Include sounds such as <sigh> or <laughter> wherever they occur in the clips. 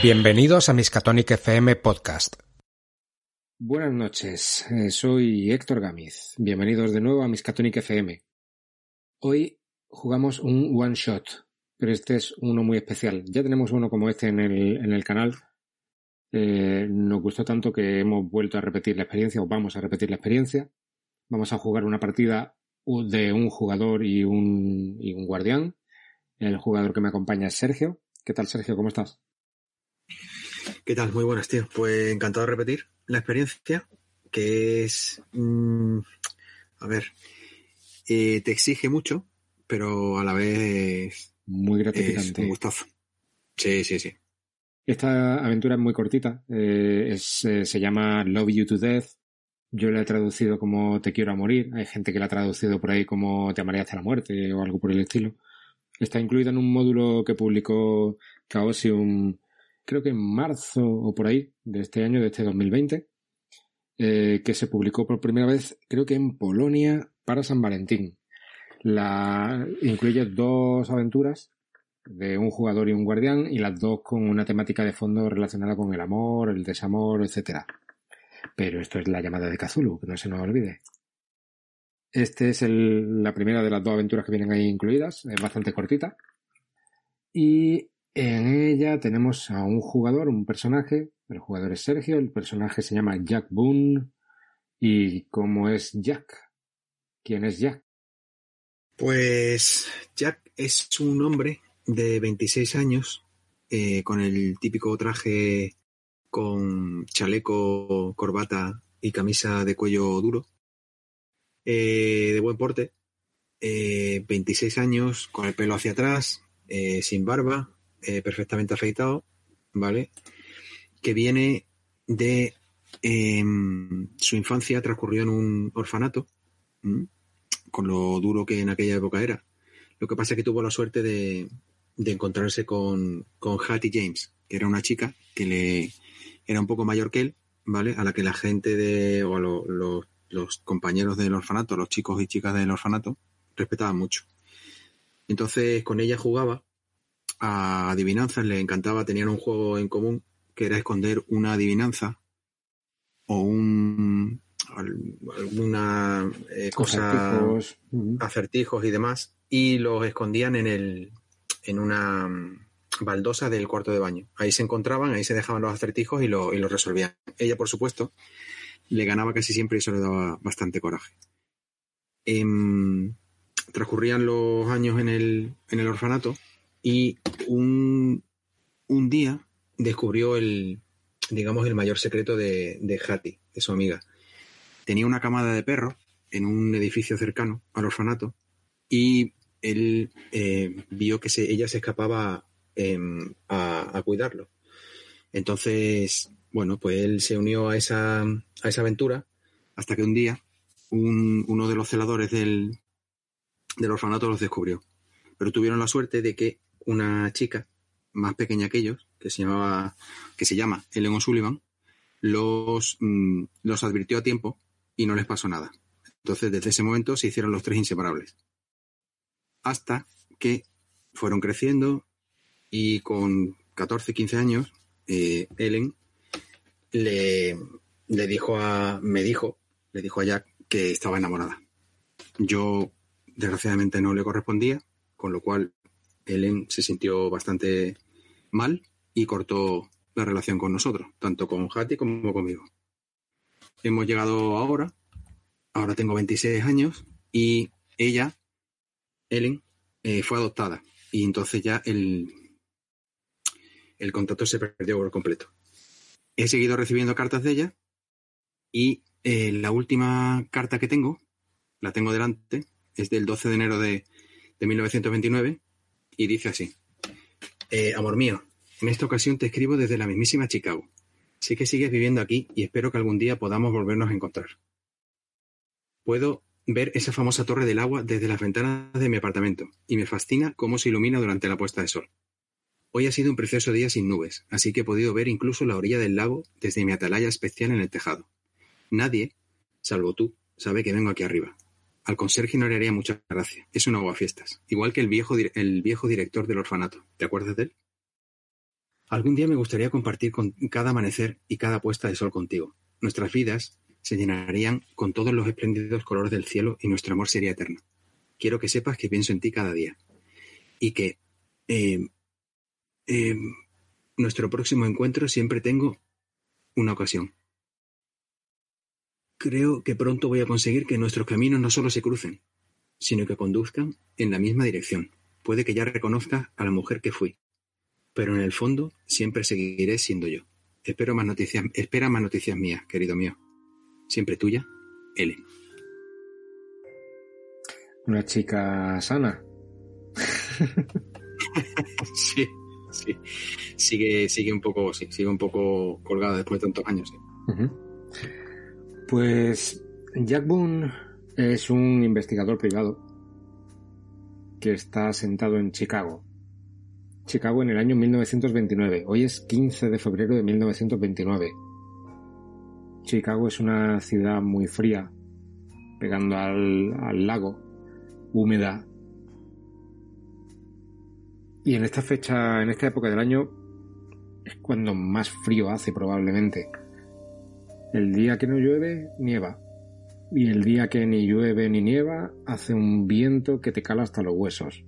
Bienvenidos a Miskatonic FM Podcast. Buenas noches, eh, soy Héctor Gamiz. Bienvenidos de nuevo a Miskatonic FM. Hoy jugamos un one shot, pero este es uno muy especial. Ya tenemos uno como este en el, en el canal. Eh, nos gustó tanto que hemos vuelto a repetir la experiencia, o vamos a repetir la experiencia. Vamos a jugar una partida de un jugador y un, y un guardián. El jugador que me acompaña es Sergio. ¿Qué tal, Sergio? ¿Cómo estás? ¿Qué tal? Muy buenas, tío. Pues encantado de repetir la experiencia, que es... mmm, a ver, eh, te exige mucho, pero a la vez Muy es gratificante. un gustazo. Sí, sí, sí. Esta aventura es muy cortita. eh, es, eh, se llama Love You to Death. Yo la he traducido como Te quiero a morir. Hay gente que la ha traducido por ahí como Te amaré hasta la muerte o algo por el estilo. Está incluida en un módulo que publicó Chaosium, creo que en marzo o por ahí de este año, de este 2020, eh, que se publicó por primera vez, creo que en Polonia para San Valentín. La incluye dos aventuras de un jugador y un guardián y las dos con una temática de fondo relacionada con el amor, el desamor, etcétera. Pero esto es la llamada de Cthulhu, que no se nos olvide. Este es el- la primera de las dos aventuras que vienen ahí incluidas, es bastante cortita. Y en ella tenemos a un jugador, un personaje, el jugador es Sergio, el personaje se llama Jack Boone. ¿Y cómo es Jack? ¿Quién es Jack? Pues Jack es un hombre de 26 años eh, con el típico traje con chaleco, corbata y camisa de cuello duro, eh, de buen porte, eh, 26 años con el pelo hacia atrás, eh, sin barba, eh, perfectamente afeitado, ¿vale? Que viene de em, su infancia transcurrió en un orfanato. con lo duro que en aquella época era. Lo que pasa es que tuvo la suerte de, de encontrarse con, con Hattie James, que era una chica que le era un poco mayor que él, ¿vale? A la que la gente de, o a lo- lo- los compañeros del orfanato, los chicos y chicas del orfanato, respetaban mucho. Entonces con ella jugaba a adivinanzas, le encantaba, tenían un juego en común que era esconder una adivinanza o un al- alguna eh, cosa Acertijos. Acertijos y demás, y los escondían en el en una baldosa del cuarto de baño. Ahí se encontraban, ahí se dejaban los acertijos y, lo- y los resolvían. Ella, por supuesto, le ganaba casi siempre y eso le daba bastante coraje. Em, transcurrían los años en el, en el orfanato y un, un día descubrió el, digamos, el mayor secreto de, de Hattie, de su amiga. Tenía una camada de perros en un edificio cercano al orfanato y él eh, vio que se- ella se escapaba em, a, cuidarlo. Entonces, bueno, pues él se unió a esa, a esa aventura hasta que un día un- uno de los celadores del, del orfanato los descubrió. Pero tuvieron la suerte de que una chica más pequeña que ellos, que se llamaba, que se llama Ellen O'Sullivan, los, mm, los advirtió a tiempo y no les pasó nada. Entonces, desde ese momento se hicieron los tres inseparables. Hasta que fueron creciendo y con 14, 15 años, eh, Ellen le, le dijo a, me dijo, le dijo a Jack que estaba enamorada. Yo, desgraciadamente, no le correspondía, con lo cual Ellen se sintió bastante mal y cortó la relación con nosotros, tanto con Hattie como conmigo. Hemos llegado ahora, ahora tengo 26 años y ella, Ellen, eh, fue adoptada y entonces ya el, el contacto se perdió por completo. He seguido recibiendo cartas de ella y eh, la última carta que tengo, la tengo delante, es del 12 de enero de, de 1929 y dice así. Eh, amor mío, en esta ocasión te escribo desde la mismísima Chicago. Sé que sigues viviendo aquí y espero que algún día podamos volvernos a encontrar. Puedo ver esa famosa torre del agua desde las ventanas de mi apartamento y me fascina cómo se ilumina durante la puesta de sol. Hoy ha sido un precioso día sin nubes, así que he podido ver incluso la orilla del lago desde mi atalaya especial en el tejado. Nadie, salvo tú, sabe que vengo aquí arriba. Al conserje no le haría mucha gracia. Es un aguafiestas. Igual que el viejo, el viejo director del orfanato. ¿Te acuerdas de él? Algún día me gustaría compartir con cada amanecer y cada puesta de sol contigo. Nuestras vidas se llenarían con todos los espléndidos colores del cielo y nuestro amor sería eterno. Quiero que sepas que pienso en ti cada día. Y que eh, eh, nuestro próximo encuentro siempre tengo una ocasión. Creo que pronto voy a conseguir que nuestros caminos no solo se crucen, sino que conduzcan en la misma dirección. Puede que ya reconozca a la mujer que fui, pero en el fondo siempre seguiré siendo yo. Espero más noticias, espera más noticias mías, querido mío. Siempre tuya, Ellen. Una chica sana. <laughs> sí, sí. Sigue, sigue un poco, sigue un poco colgada después de tantos años. Pues Jack Boone es un investigador privado que está sentado en Chicago. Chicago en el año 1929. Hoy es 15 de febrero de 1929. Chicago es una ciudad muy fría, pegando al, al lago, húmeda. Y en esta fecha, en esta época del año, es cuando más frío hace probablemente. El día que no llueve, nieva. Y el día que ni llueve ni nieva, hace un viento que te cala hasta los huesos.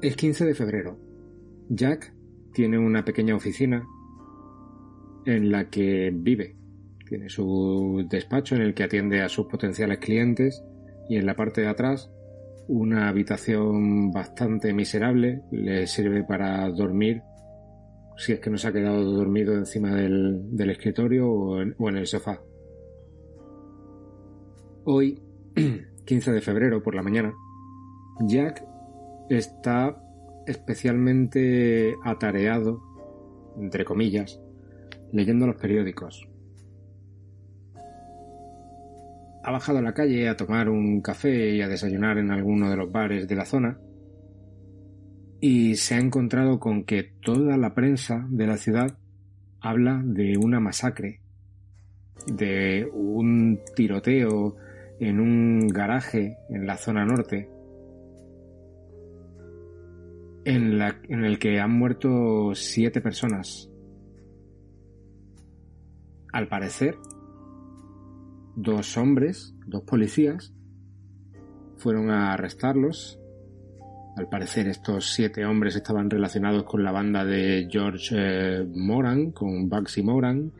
Es 15 de febrero. Jack tiene una pequeña oficina en la que vive. Tiene su despacho en el que atiende a sus potenciales clientes y en la parte de atrás una habitación bastante miserable le sirve para dormir si es que no se ha quedado dormido encima del, del escritorio o en, o en el sofá. Hoy, <clears throat> 15 de febrero por la mañana, Jack está especialmente atareado, entre comillas, leyendo los periódicos. Ha bajado a la calle a tomar un café y a desayunar en alguno de los bares de la zona y se ha encontrado con que toda la prensa de la ciudad habla de una masacre, de un tiroteo en un garaje en la zona norte, en, la, el que han muerto siete personas. Al parecer, dos hombres, dos policías, fueron a arrestarlos. Al parecer estos siete hombres estaban relacionados con la banda de George eh, Moran, con Bugsy Moran,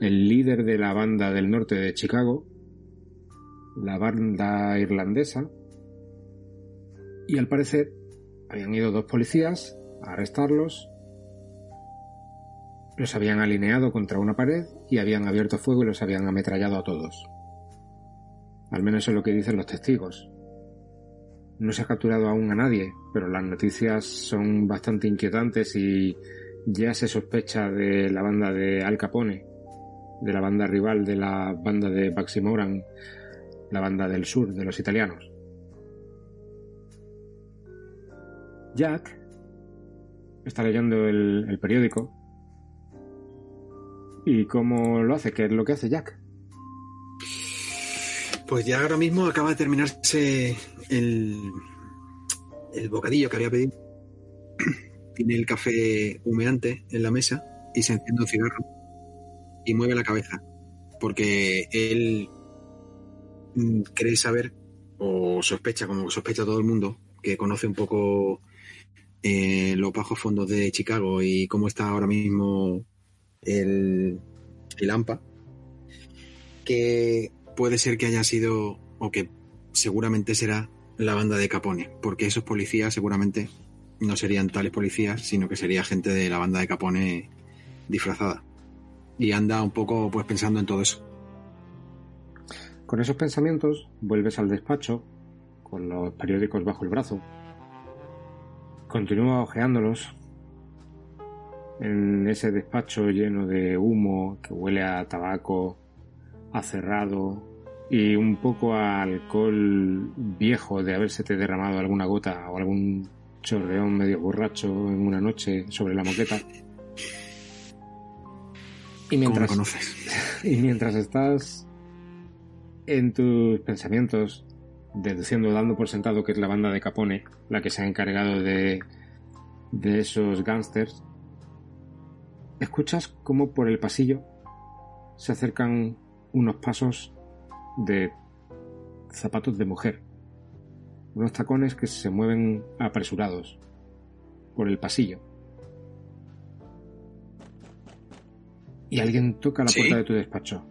el líder de la banda del norte de Chicago, la banda irlandesa, y al parecer habían ido dos policías a arrestarlos, los habían alineado contra una pared y habían abierto fuego y los habían ametrallado a todos. Al menos es lo que dicen los testigos. No se ha capturado aún a nadie, pero las noticias son bastante inquietantes y ya se sospecha de la banda de Al Capone, de la banda rival de la banda de Baxi Moran, la banda del sur de los italianos. Jack está leyendo el periódico. ¿Y cómo lo hace? ¿Qué es lo que hace Jack? Pues ya ahora mismo acaba de terminarse el, el bocadillo que había pedido. <clears throat> Tiene el café humeante en la mesa y se enciende un cigarro y mueve la cabeza porque él mm, cree saber o sospecha, como sospecha todo el mundo, que conoce un poco eh, los bajos fondos de Chicago y cómo está ahora mismo el, el que puede ser que haya sido, o que seguramente será la banda de Capone, porque esos policías seguramente no serían tales policías, sino que sería gente de la banda de Capone disfrazada. Y anda un poco pues pensando en todo eso. Con esos pensamientos vuelves al despacho, con los periódicos bajo el brazo. Continúa hojeándolos en ese despacho lleno de humo que huele a tabaco, a cerrado y un poco a alcohol viejo de haberse te derramado alguna gota o algún chorreón medio borracho en una noche sobre la moqueta. Y mientras, ¿Cómo conoces? <laughs> y mientras estás en tus pensamientos, deduciendo, dando por sentado que es la banda de Capone la que se ha encargado de, de esos gángsters, escuchas cómo por el pasillo se acercan unos pasos de zapatos de mujer, unos tacones que se mueven apresurados por el pasillo. Y alguien toca la ¿Sí? puerta de tu despacho.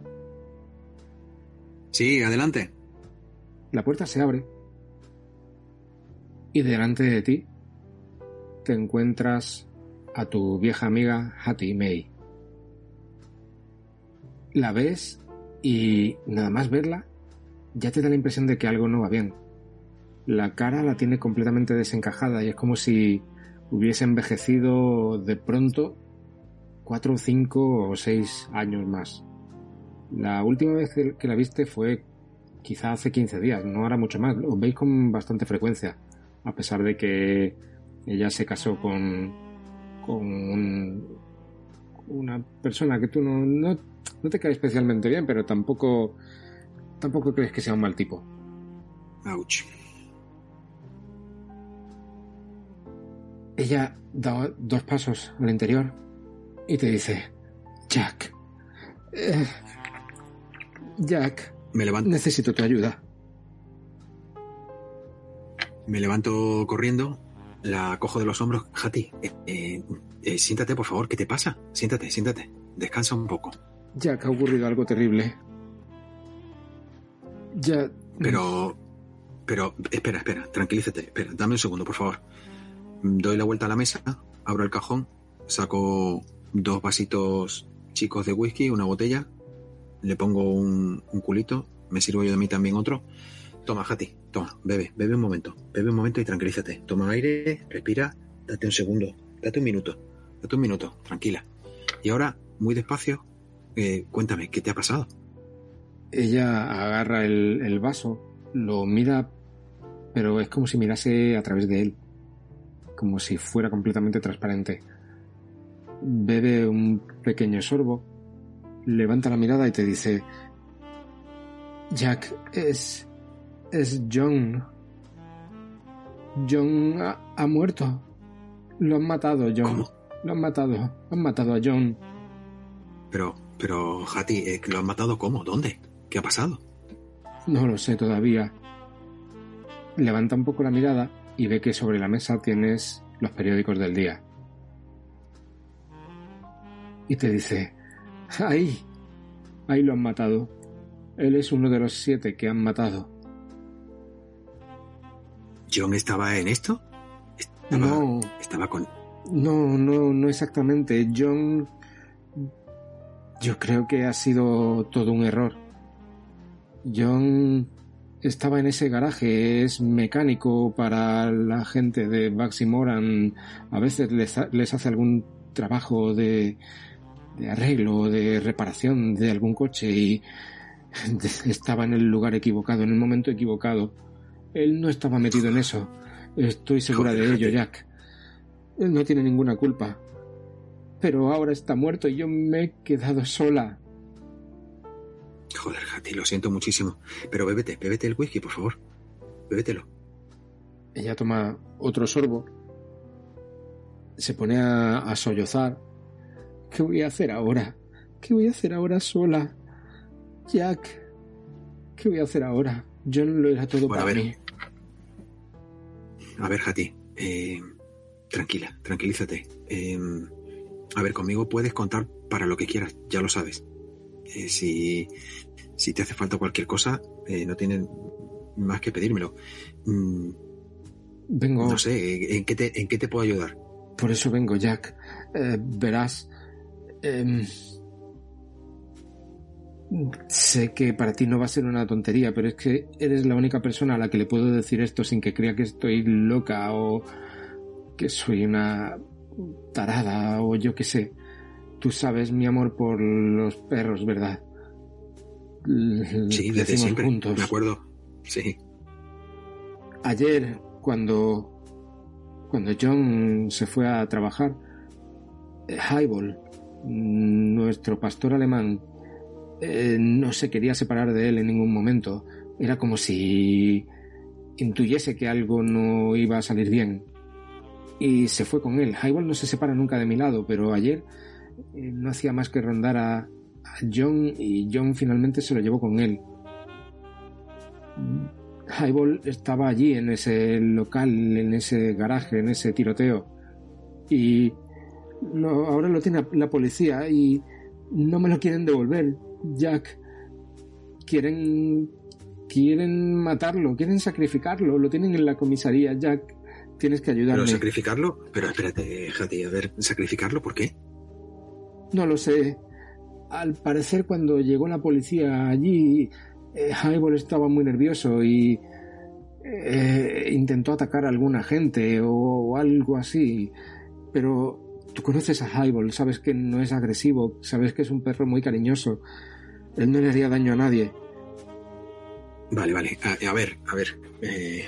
Sí, adelante. La puerta se abre y delante de ti te encuentras a tu vieja amiga Hattie May. La ves y nada más verla ya te da la impresión de que algo no va bien. La cara la tiene completamente desencajada y es como si hubiese envejecido de pronto cuatro, cinco o seis años más. La última vez que la viste fue quizá hace 15 días, no hará mucho más. Os veis con bastante frecuencia, a pesar de que ella se casó con, con un- una persona que tú no, no, no te cae especialmente bien, pero tampoco, tampoco crees que sea un mal tipo. Ouch. Ella da dos pasos al interior y te dice, Jack, eh, Jack, Me levanto, necesito tu ayuda. me levanto corriendo, la cojo de los hombros. Hati, eh, eh, eh, siéntate, por favor. ¿Qué te pasa? Siéntate, siéntate. Descansa un poco. Jack, ha ocurrido algo terrible. Ya... Pero, pero, espera, espera, tranquilízate. Espera, dame un segundo, por favor. Doy la vuelta a la mesa, abro el cajón, saco dos vasitos chicos de whisky, una botella, le pongo un, un culito, me sirvo yo de mí también otro. Toma, Hati, toma, bebe, bebe un momento, bebe un momento y tranquilízate. Toma aire, respira, date un segundo, date un minuto, date un minuto, tranquila. Y ahora, muy despacio, eh, cuéntame, ¿qué te ha pasado? Ella agarra el vaso, lo mira, pero es como si mirase a través de él, como si fuera completamente transparente. Bebe un pequeño sorbo, levanta la mirada y te dice, Jack, es... es John. John ha, ha muerto. Lo han matado, John. ¿Cómo? Lo han matado. Han matado a John. Pero, pero, Hati, eh, ¿lo han matado cómo? ¿Dónde? ¿Qué ha pasado? No lo sé todavía. Levanta un poco la mirada y ve que sobre la mesa tienes los periódicos del día. Y te dice, ahí, ahí lo han matado. Él es uno de los siete que han matado. ¿John estaba en esto? Estaba, No, estaba con... no, no, no exactamente. John... Yo creo que ha sido todo un error. John estaba en ese garaje, es mecánico para la gente de Baxi Moran. A veces les, ha- les hace algún trabajo de, de arreglo, de reparación de algún coche y <laughs> estaba en el lugar equivocado, en el momento equivocado. Él no estaba metido en eso. Estoy segura de ello. Jack. Él no tiene ninguna culpa. Pero ahora está muerto y yo me he quedado sola. Joder, Hati, lo siento muchísimo. Pero bébete, bébete el whisky, por favor. Bébetelo. Ella toma otro sorbo. Se pone a, a sollozar. ¿Qué voy a hacer ahora? ¿Qué voy a hacer ahora sola? Jack, ¿qué voy a hacer ahora? Yo no lo era todo Bueno, para a ver. mí. A ver, Hati, eh, tranquila, tranquilízate. Eh, a ver, conmigo puedes contar para lo que quieras, ya lo sabes. Eh, si, si te hace falta cualquier cosa, no tienen más que pedírmelo. Mm, Vengo, No sé, ¿en qué, te, ¿en qué te puedo ayudar? por eso vengo, Jack. Verás. Sé que para ti no va a ser una tontería, pero es que eres la única persona a la que le puedo decir esto sin que crea que estoy loca o que soy una tarada o yo qué sé. Tú sabes mi amor por los perros, ¿verdad? Sí, desde siempre. juntos. Me acuerdo. Sí. Ayer, cuando, cuando John se fue a trabajar, Highball, nuestro pastor alemán, eh, no se quería separar de él en ningún momento. Era como si intuyese que algo no iba a salir bien. Y se fue con él. Highball no se separa nunca de mi lado, pero ayer eh, no hacía más que rondar a, John y John finalmente se lo llevó con él. Highball estaba allí en ese local, en ese garaje, en ese tiroteo. Y ahora lo tiene la policía y no me lo quieren devolver, Jack. Quieren quieren matarlo, quieren sacrificarlo, lo tienen en la comisaría, Jack. Tienes que Pero ayudarme. sacrificarlo, pero espérate, Jati, a ver, ¿sacrificarlo por qué? No lo sé. Al parecer cuando llegó la policía allí, eh, Highball estaba muy nervioso y eh, intentó atacar a alguna gente o, o algo así. Pero tú conoces a Highball, sabes que no es agresivo, sabes que es un perro muy cariñoso. Él no le haría daño a nadie. Vale, vale. A, a ver, a ver. eh,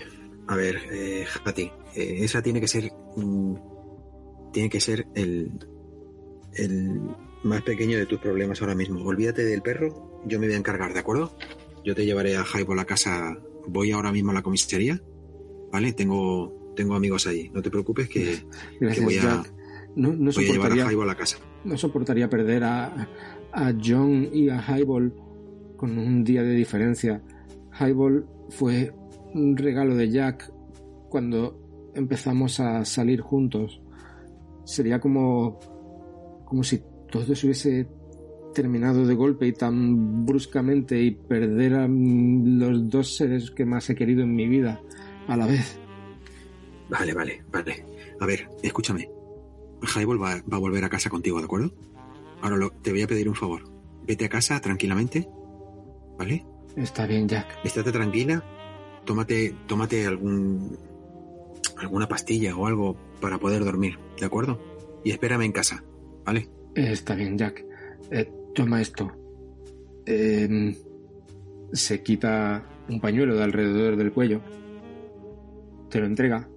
a ver, eh, Jati. eh, esa tiene que ser. mm, tiene que ser el. El más pequeño de tus problemas ahora mismo. Olvídate del perro, yo me voy a encargar, ¿de acuerdo? Yo te llevaré a Highball a casa. Voy ahora mismo a la comisaría, ¿vale? Tengo, tengo amigos allí. No te preocupes que, que Gracias, voy a, Jack. No, no voy a llevar soportaría, a Highball a casa. no soportaría perder a, a John y a Highball con un día de diferencia. Highball fue un regalo de Jack cuando empezamos a salir juntos. Sería como, como si todo se hubiese terminado de golpe y tan bruscamente y perder a los dos seres que más he querido en mi vida a la vez. Vale, vale, vale. A ver, escúchame. Highball va, va a volver a casa contigo, ¿de acuerdo? Ahora lo- te voy a pedir un favor. Vete a casa tranquilamente, ¿vale? Está bien, Jack. Estate tranquila. Tómate, tómate algún alguna pastilla o algo para poder dormir, ¿de acuerdo? Y espérame en casa, ¿vale? Está bien, Jack. Eh, toma esto. Em, se quita un pañuelo de alrededor del cuello. Te lo entrega.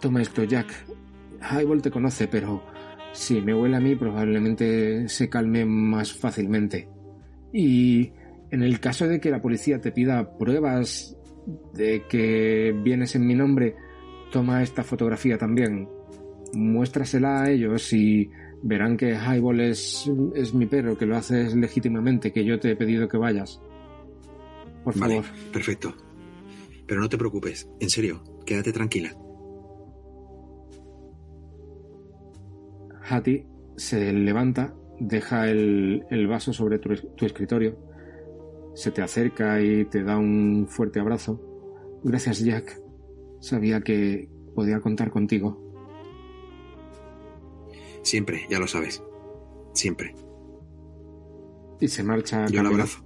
Toma esto, Jack. Highball te conoce, pero si me huele a mí probablemente se calme más fácilmente. Y en el caso de que la policía te pida pruebas de que vienes en mi nombre, toma esta fotografía también. Muéstrasela a ellos y verán que Highball es, es mi perro, que lo haces legítimamente, que yo te he pedido que vayas. Por Vale, favor. perfecto. Pero no te preocupes, en serio, quédate tranquila. Hattie se levanta, deja el, el vaso sobre tu, tu escritorio, se te acerca y te da un fuerte abrazo. Gracias, Jack. Sabía que podía contar contigo. Siempre, ya lo sabes. Siempre. Y se marcha, Yo abrazo.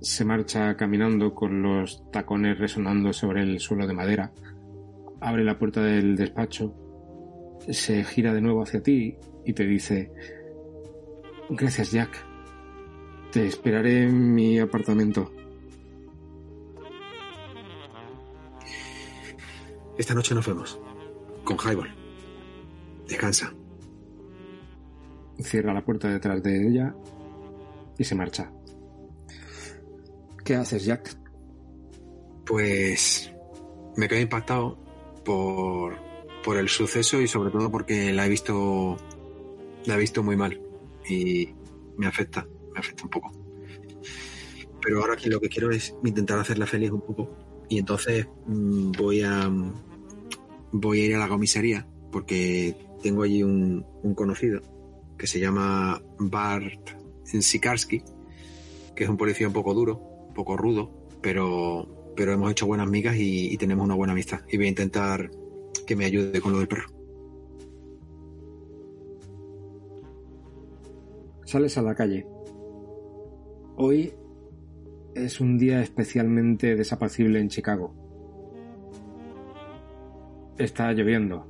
se marcha caminando con los tacones resonando sobre el suelo de madera. Abre la puerta del despacho, se gira de nuevo hacia ti y te dice, gracias Jack, te esperaré en mi apartamento. Esta noche nos vemos. Con Highball. Descansa. Cierra la puerta detrás de ella y se marcha. ¿Qué haces Jack? Pues me quedé impactado por, por el suceso y sobre todo porque la he visto la he visto muy mal y me afecta, me afecta un poco. Pero ahora aquí lo que quiero es intentar hacerla feliz un poco y entonces mm, voy a voy a ir a la comisaría porque tengo allí un, conocido que se llama Bart Sikarski, que es un policía un poco duro, un poco rudo, pero, pero hemos hecho buenas migas y tenemos una buena amistad. Y voy a intentar que me ayude con lo del perro. Sales a la calle. Hoy es un día especialmente desapacible en Chicago. Está lloviendo.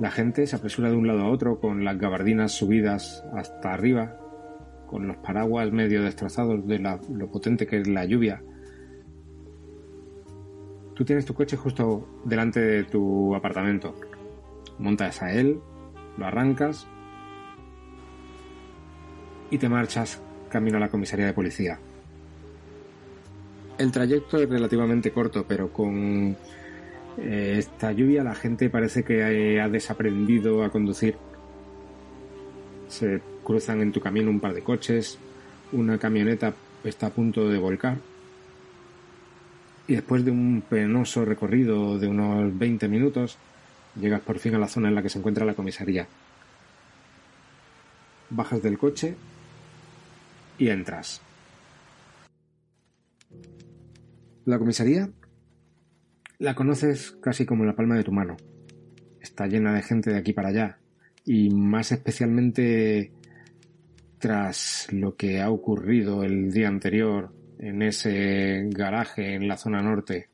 La gente se apresura de un lado a otro con las gabardinas subidas hasta arriba, con los paraguas medio destrozados de lo potente que es la lluvia. Tú tienes tu coche justo delante de tu apartamento. Montas a él, lo arrancas y te marchas camino a la comisaría de policía. El trayecto es relativamente corto, pero con eh, esta lluvia la gente parece que ha desaprendido a conducir. Se cruzan en tu camino un par de coches, una camioneta está a punto de volcar. Y después de un penoso recorrido de unos 20 minutos, llegas por fin a la zona en la que se encuentra la comisaría. Bajas del coche y entras. La comisaría la conoces casi como la palma de tu mano. Está llena de gente de aquí para allá y más especialmente tras lo que ha ocurrido el día anterior en ese garaje en la zona norte.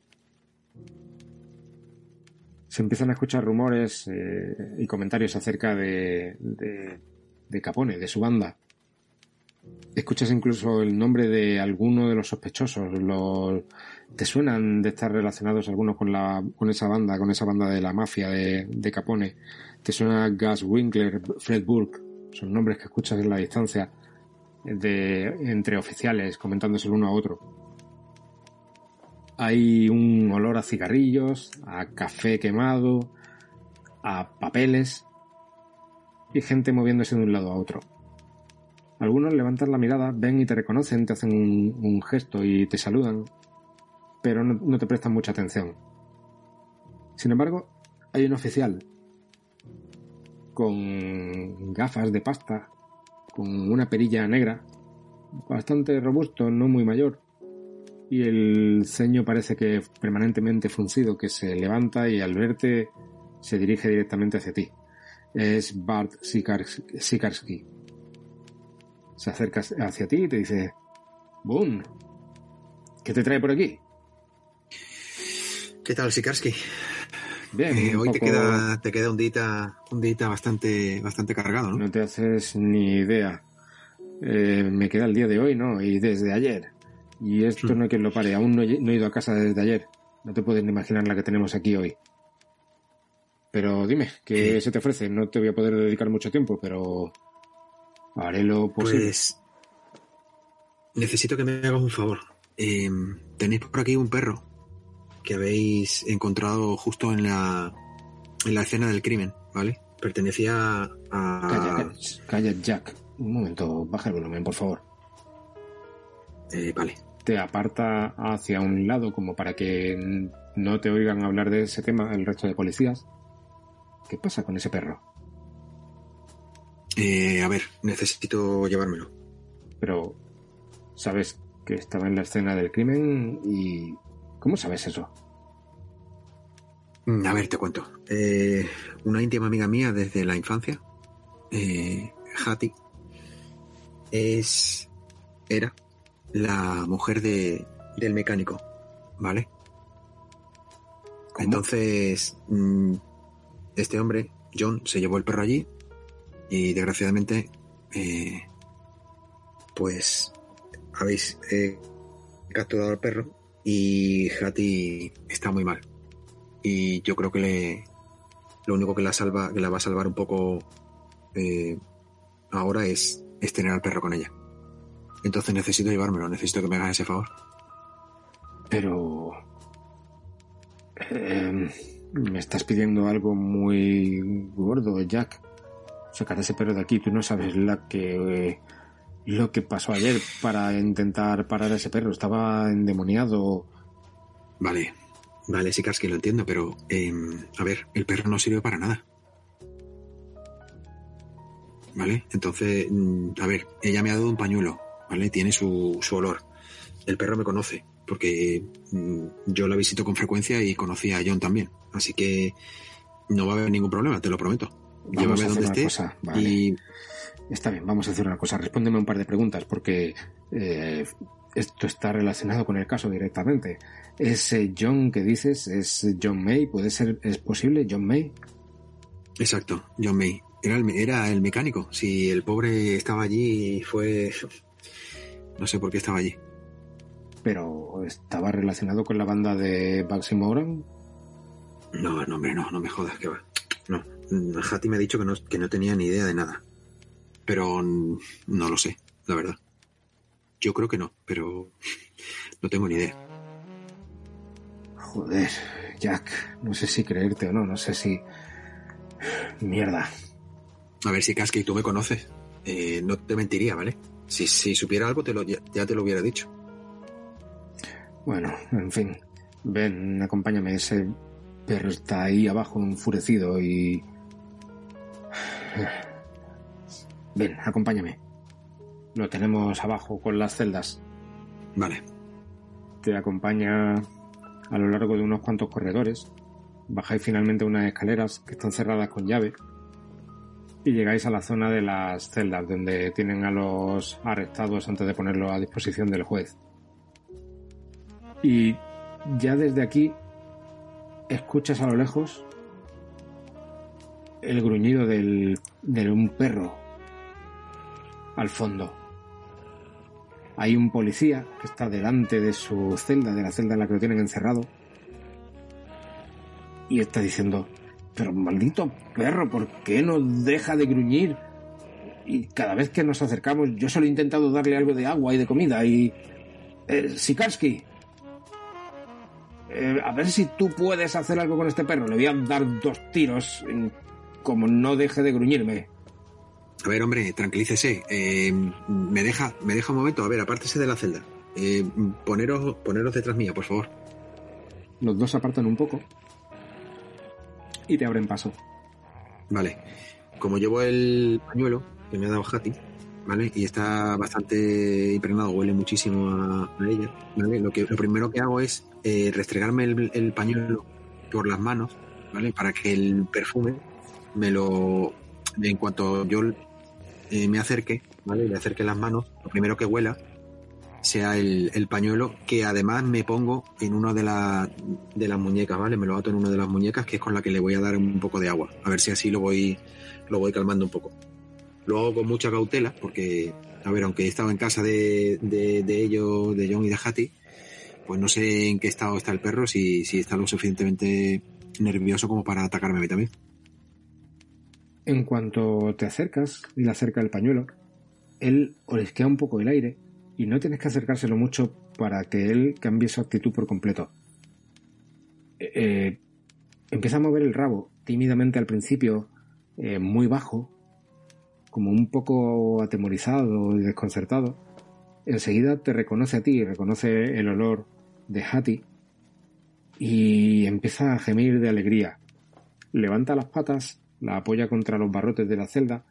Se empiezan a escuchar rumores eh, y comentarios acerca de, de, de Capone, de su banda. Escuchas incluso el nombre de alguno de los sospechosos. Los, ¿Te suenan de estar relacionados algunos con, la, con esa banda, con esa banda de la mafia de, de Capone? ¿Te suena Gus Winkler, Fred Burke? Son nombres que escuchas en la distancia de, entre oficiales comentándose el uno a otro. Hay un olor a cigarrillos, a café quemado, a papeles y gente moviéndose de un lado a otro. Algunos levantan la mirada, ven y te reconocen, te hacen un, gesto y te saludan, pero no, no te prestan mucha atención. Sin embargo, hay un oficial con gafas de pasta, con una perilla negra, bastante robusto, no muy mayor, y el ceño parece que permanentemente fruncido, que se levanta y al verte se dirige directamente hacia ti. Es Bart Sikarski. Se acerca hacia ti y te dice, ¡Boom! ¿Qué te trae por aquí? ¿Qué tal, Sikarski? Bien, Eh, hoy te queda, te queda un día, un día bastante, bastante cargado, ¿no? No te haces ni idea. Eh, me queda el día de hoy, ¿no? Y desde ayer. Y esto no hay quien lo pare. Aún no he, no he ido a casa desde ayer. No te puedes ni imaginar la que tenemos aquí hoy. Pero dime, ¿qué se te ofrece? No te voy a poder dedicar mucho tiempo, pero haré lo posible. Pues necesito que me hagas un favor. Eh, tenéis por aquí un perro que habéis encontrado justo en la, en la escena del crimen, ¿vale? Pertenecía a... Calla, calla, Jack. Un momento, baja el volumen, por favor. Eh, vale. Te aparta hacia un lado como para que no te oigan hablar de ese tema el resto de policías. ¿Qué pasa con ese perro? Eh, a ver, necesito llevármelo. Pero sabes que estaba en la escena del crimen y... ¿Cómo sabes eso? Mm, A ver, te cuento. Eh, una íntima amiga mía desde la infancia, eh, Hati, es, era la mujer de, del mecánico, ¿vale? ¿Cómo? Entonces, mm, este hombre, John, se llevó el perro allí y desgraciadamente, eh, pues, habéis eh, capturado al perro y Hati está muy mal y yo creo que le lo único que la salva que la va a salvar un poco eh, ahora es, es tener al perro con ella entonces necesito llevármelo necesito que me hagas ese favor Pero... eh, me estás pidiendo algo muy gordo, Jack. Sacar ese perro de aquí. Tú no sabes la que... eh, lo que pasó ayer para intentar parar a ese perro. Estaba endemoniado. vale vale sí que lo entiendo pero eh, a ver el perro no sirve para nada vale entonces mm, a ver ella me ha dado un pañuelo vale tiene su, su olor el perro me conoce porque mm, yo la visito con frecuencia y conocí a John también así que no va a haber ningún problema te lo prometo Vamos Llévame a donde estés. Vale. y Está bien, vamos a hacer una cosa. Respóndeme un par de preguntas porque eh, esto está relacionado con el caso directamente. ¿Ese John que dices es John May? ¿Puede ser, es posible John May? Exacto, John May. Era el, era el mecánico. Si el pobre estaba allí y fue... No sé por qué estaba allí. Pero estaba relacionado con la banda de Bugsy Moran. No, no, hombre, no, no me jodas, que va. No, Hattie me ha dicho que no, que no tenía ni idea de nada. Pero no lo sé. la verdad. Yo creo que no, pero <laughs> no tengo ni idea. Joder, Jack, no sé si creerte o no, no sé si... Mierda. A ver si Kasky tú me conoces. Eh, no te mentiría, ¿vale? Si, si supiera algo, te lo, ya, ya te lo hubiera dicho. Bueno, en fin. Ven, acompáñame. Ese perro está ahí abajo enfurecido y... Ven, acompáñame. Lo tenemos abajo con las celdas. Vale. Te acompaña a lo largo de unos cuantos corredores. Bajáis finalmente unas escaleras que están cerradas con llave. Y llegáis a la zona de las celdas donde tienen a los arrestados antes de ponerlos a disposición del juez. Y ya desde aquí escuchas a lo lejos el gruñido del, de un perro al fondo. Hay un policía que está delante de su celda, de la celda en la que lo tienen encerrado, y está diciendo, pero maldito perro, ¿por qué no deja de gruñir? Y cada vez que nos acercamos, yo solo he intentado darle algo de agua y de comida, y... Eh, Sikarsky, eh, a ver si tú puedes hacer algo con este perro. Le voy a dar dos tiros, como no deje de gruñirme. A ver, hombre, tranquilícese. Eh, me deja, me deja un momento. A ver, apártese de la celda. Eh, poneros, poneros detrás mía, por favor. Los dos se apartan un poco y te abren paso. Vale. Como llevo el pañuelo que me ha dado Hattie, ¿vale? Y está bastante impregnado, huele muchísimo a, a ella, ¿vale? Lo, que, lo primero que hago es eh, restregarme el, el pañuelo por las manos, ¿vale? Para que el perfume me lo... En cuanto yo eh, me acerque, ¿vale? Le acerque las manos, lo primero que huela sea el, el pañuelo que además me pongo en una de, de las muñecas, ¿vale? Me lo ato en una de las muñecas que es con la que le voy a dar un poco de agua. A ver si así lo voy, lo voy calmando un poco. Lo hago con mucha cautela porque, a ver, aunque he estado en casa de, de, de ellos, de John y de Hattie, pues no sé en qué estado está el perro, si, si está lo suficientemente nervioso como para atacarme a mí también. En cuanto te acercas y le acerca el pañuelo, él olisquea un poco el aire y no tienes que acercárselo mucho para que él cambie su actitud por completo. Eh, eh, empieza a mover el rabo tímidamente al principio, eh, muy bajo, como un poco atemorizado y desconcertado. Enseguida te reconoce a ti reconoce el olor de Hattie y empieza a gemir de alegría. Levanta las patas, la apoya contra los barrotes de la celda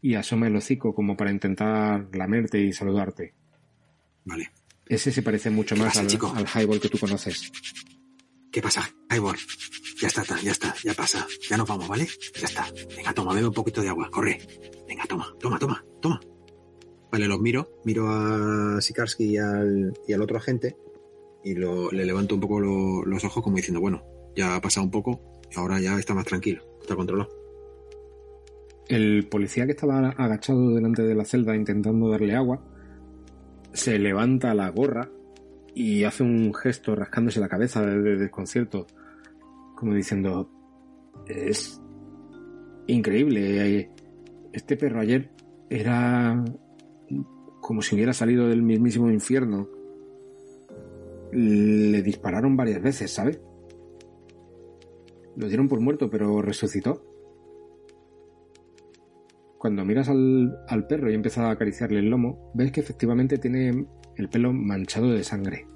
y asoma el hocico como para intentar lamerte y saludarte. Vale. Ese se parece mucho más pasa, al, chico? al highball que tú conoces. ¿Qué pasa? Ivor. Ya está, ya está, ya pasa. Ya nos vamos, ¿vale? Ya está. Venga, toma, bebe un poquito de agua, corre. Venga, toma, toma, toma, toma. Vale, los miro, miro a Sikarsky y al, y al otro agente y lo- le levanto un poco lo- los ojos como diciendo, bueno, ya ha pasado un poco, ahora ya está más tranquilo, está controlado. El policía que estaba agachado delante de la celda intentando darle agua se levanta la gorra y hace un gesto rascándose la cabeza de, de desconcierto, como diciendo, es increíble, eh, este perro ayer era como si hubiera salido del mismísimo infierno. Le dispararon varias veces, ¿sabe? Lo dieron por muerto, pero resucitó. Cuando miras al, al perro y empiezas a acariciarle el lomo, ves que efectivamente tiene el pelo manchado de sangre.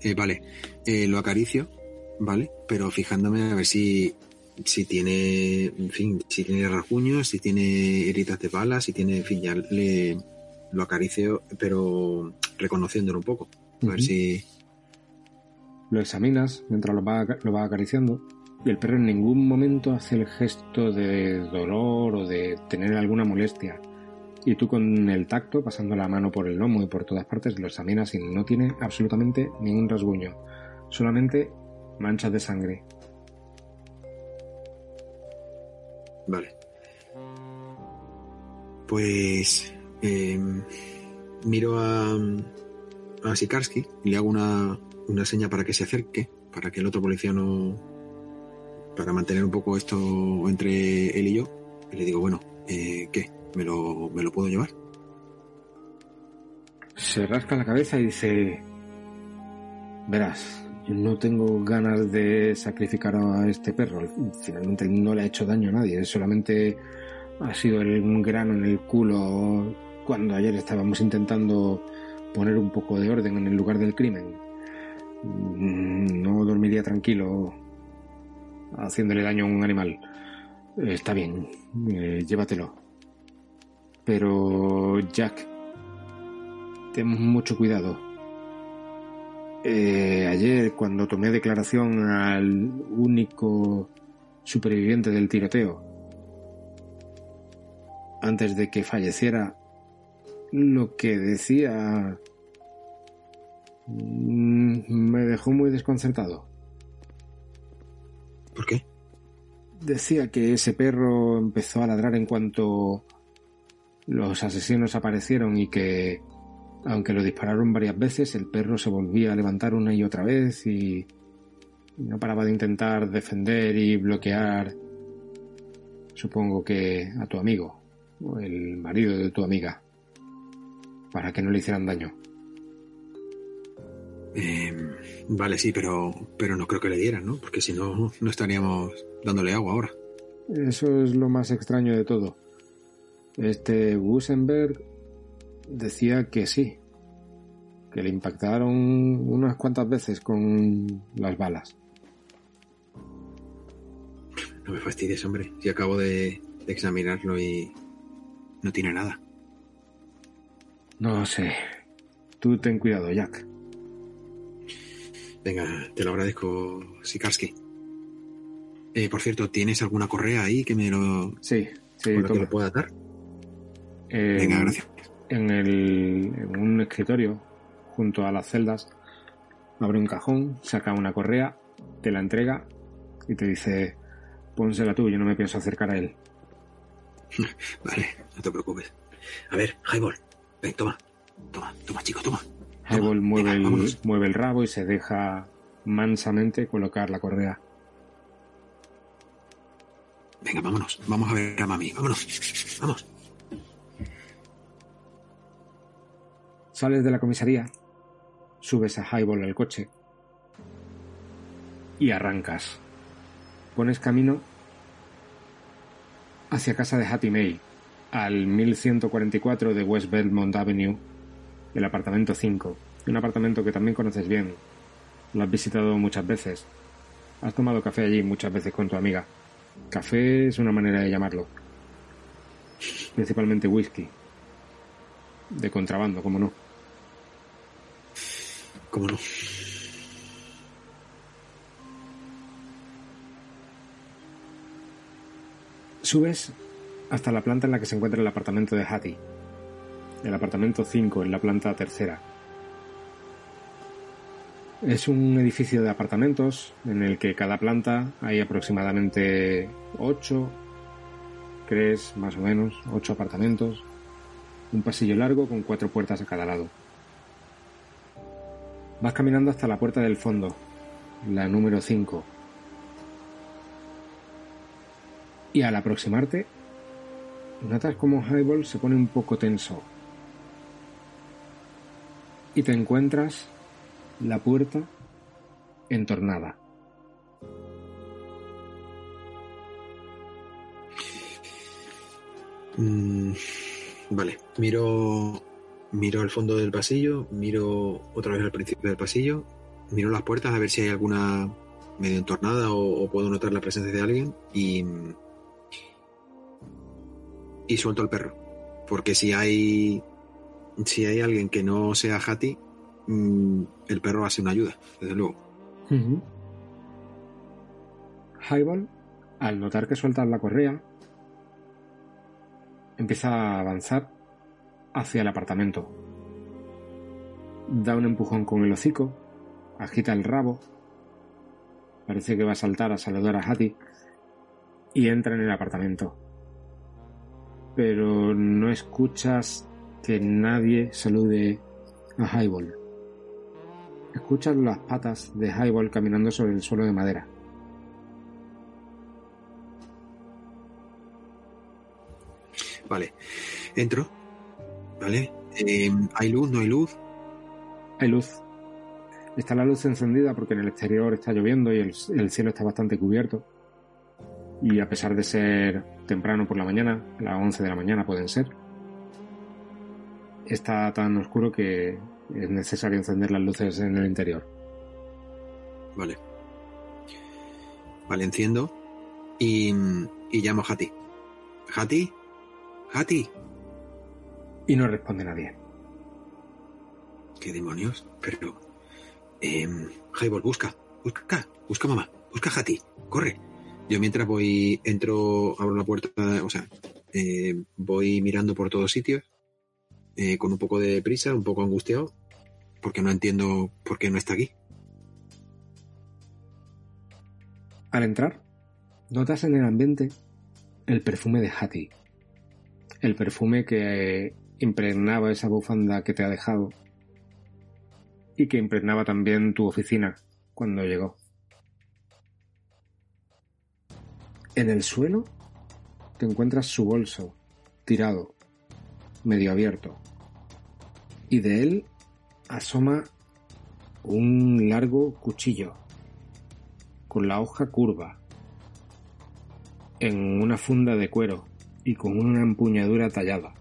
Eh, vale, eh, lo acaricio, ¿vale? Pero fijándome a ver si, si tiene, en fin, si tiene rasguños, si tiene heridas de bala, si tiene, en fin, ya le, lo acaricio, pero reconociéndolo un poco. A ver si, Lo examinas mientras lo va, lo va acariciando el perro en ningún momento hace el gesto de dolor o de tener alguna molestia. Y tú con el tacto, pasando la mano por el lomo y por todas partes, lo examinas y no tiene absolutamente ningún rasguño. Solamente manchas de sangre. Vale. Pues eh, miro a, a Sikarsky y le hago una, una seña para que se acerque, para que el otro policía no. Para mantener un poco esto entre él y yo. y le digo, bueno, eh, ¿qué? ¿Me lo, ¿Me lo puedo llevar? Se rasca la cabeza y dice, verás, no tengo ganas de sacrificar a este perro. Finalmente no le ha hecho daño a nadie, solamente ha sido un grano en el culo cuando ayer estábamos intentando poner un poco de orden en el lugar del crimen. Mm, no dormiría tranquilo haciéndole daño a un animal. Está bien, eh, llévatelo. Pero Jack, ten mucho cuidado. Eh, ayer, cuando tomé declaración al único superviviente del tiroteo, antes de que falleciera, lo que decía mm, me dejó muy desconcertado. ¿Por qué? Decía que ese perro empezó a ladrar en cuanto los asesinos aparecieron y que, aunque lo dispararon varias veces, el perro se volvía a levantar una y otra vez y no paraba de intentar defender y bloquear, supongo que a tu amigo, o el marido de tu amiga, para que no le hicieran daño. Eh, vale, sí, pero, pero no creo que le dieran, ¿no? Porque si no, no estaríamos dándole agua ahora. Eso es lo más extraño de todo. Este Wusenberg decía que sí, que le impactaron unas cuantas veces con las balas. No me fastidies, hombre. Si acabo de, de examinarlo y no tiene nada. No sé. Tú ten cuidado, Jack. Venga, te lo agradezco, Sikarski. Eh, por cierto, ¿tienes alguna correa ahí que me lo, Sí, sí, con la que lo pueda atar? Eh, Venga, gracias. En, el, en un escritorio, junto a las celdas, abre un cajón, saca una correa, te la entrega y te dice, pónsela tú, yo no me pienso acercar a él. <laughs> Vale, no te preocupes. A ver, Highball, ven, toma. Toma, toma, chico, toma. Toma, mueve, el, mueve el rabo y se deja mansamente colocar la correa. Venga, vámonos. Vamos a ver a mami. Vámonos. Vamos. Sales de la comisaría, subes a Highball al coche y arrancas. Pones camino hacia casa de Hattie May, al 1144 de West Belmont Avenue, el apartamento 5. Un apartamento que también conoces bien. Lo has visitado muchas veces. Has tomado café allí muchas veces con tu amiga. Café es una manera de llamarlo. Principalmente whisky. De contrabando, como no. ¿Cómo no? Subes hasta la planta en la que se encuentra el apartamento de Hattie. El apartamento 5, en la planta tercera. Es un edificio de apartamentos en el que cada planta hay aproximadamente 8, crees más o menos, 8 apartamentos. Un pasillo largo con cuatro puertas a cada lado. Vas caminando hasta la puerta del fondo, la número 5. Y al aproximarte, notas como Highball se pone un poco tenso. Y te encuentras la puerta entornada. Mm, vale, miro, miro al fondo del pasillo, miro otra vez al principio del pasillo, miro las puertas a ver si hay alguna medio entornada o, o puedo notar la presencia de alguien y y suelto al perro, porque si hay si hay alguien que no sea Hattie, mm, el perro va a ser una ayuda, desde luego. Highball, al notar que sueltas la correa, empieza a avanzar hacia el apartamento. Da un empujón con el hocico, agita el rabo, parece que va a saltar a saludar a Hattie y entra en el apartamento. Pero no escuchas que nadie salude a Highball. Escuchas las patas de Highball caminando sobre el suelo de madera. Vale. Entro. Vale. Eh, ¿Hay luz? ¿No hay luz? Hay luz. Está la luz encendida porque en el exterior está lloviendo y el, el cielo está bastante cubierto. Y a pesar de ser temprano por la mañana, a las 11 de la mañana pueden ser, está tan oscuro que es necesario encender las luces en el interior. Vale. Vale, enciendo y, y llamo a Hati. Hati, Hati, Y no responde nadie. ¿qué demonios? Pero, eh, Highball, busca, busca, busca mamá, busca a Hati, corre. Yo mientras voy, entro, abro la puerta, o sea, eh, voy mirando por todos sitios, eh, con un poco de prisa, un poco angustiado, porque no entiendo por qué no está aquí. Al entrar, notas en el ambiente el perfume de Hattie. El perfume que impregnaba esa bufanda que te ha dejado y que impregnaba también tu oficina cuando llegó. En el suelo te encuentras su bolso, tirado, medio abierto, y de él asoma un largo cuchillo con la hoja curva, en una funda de cuero y con una empuñadura tallada.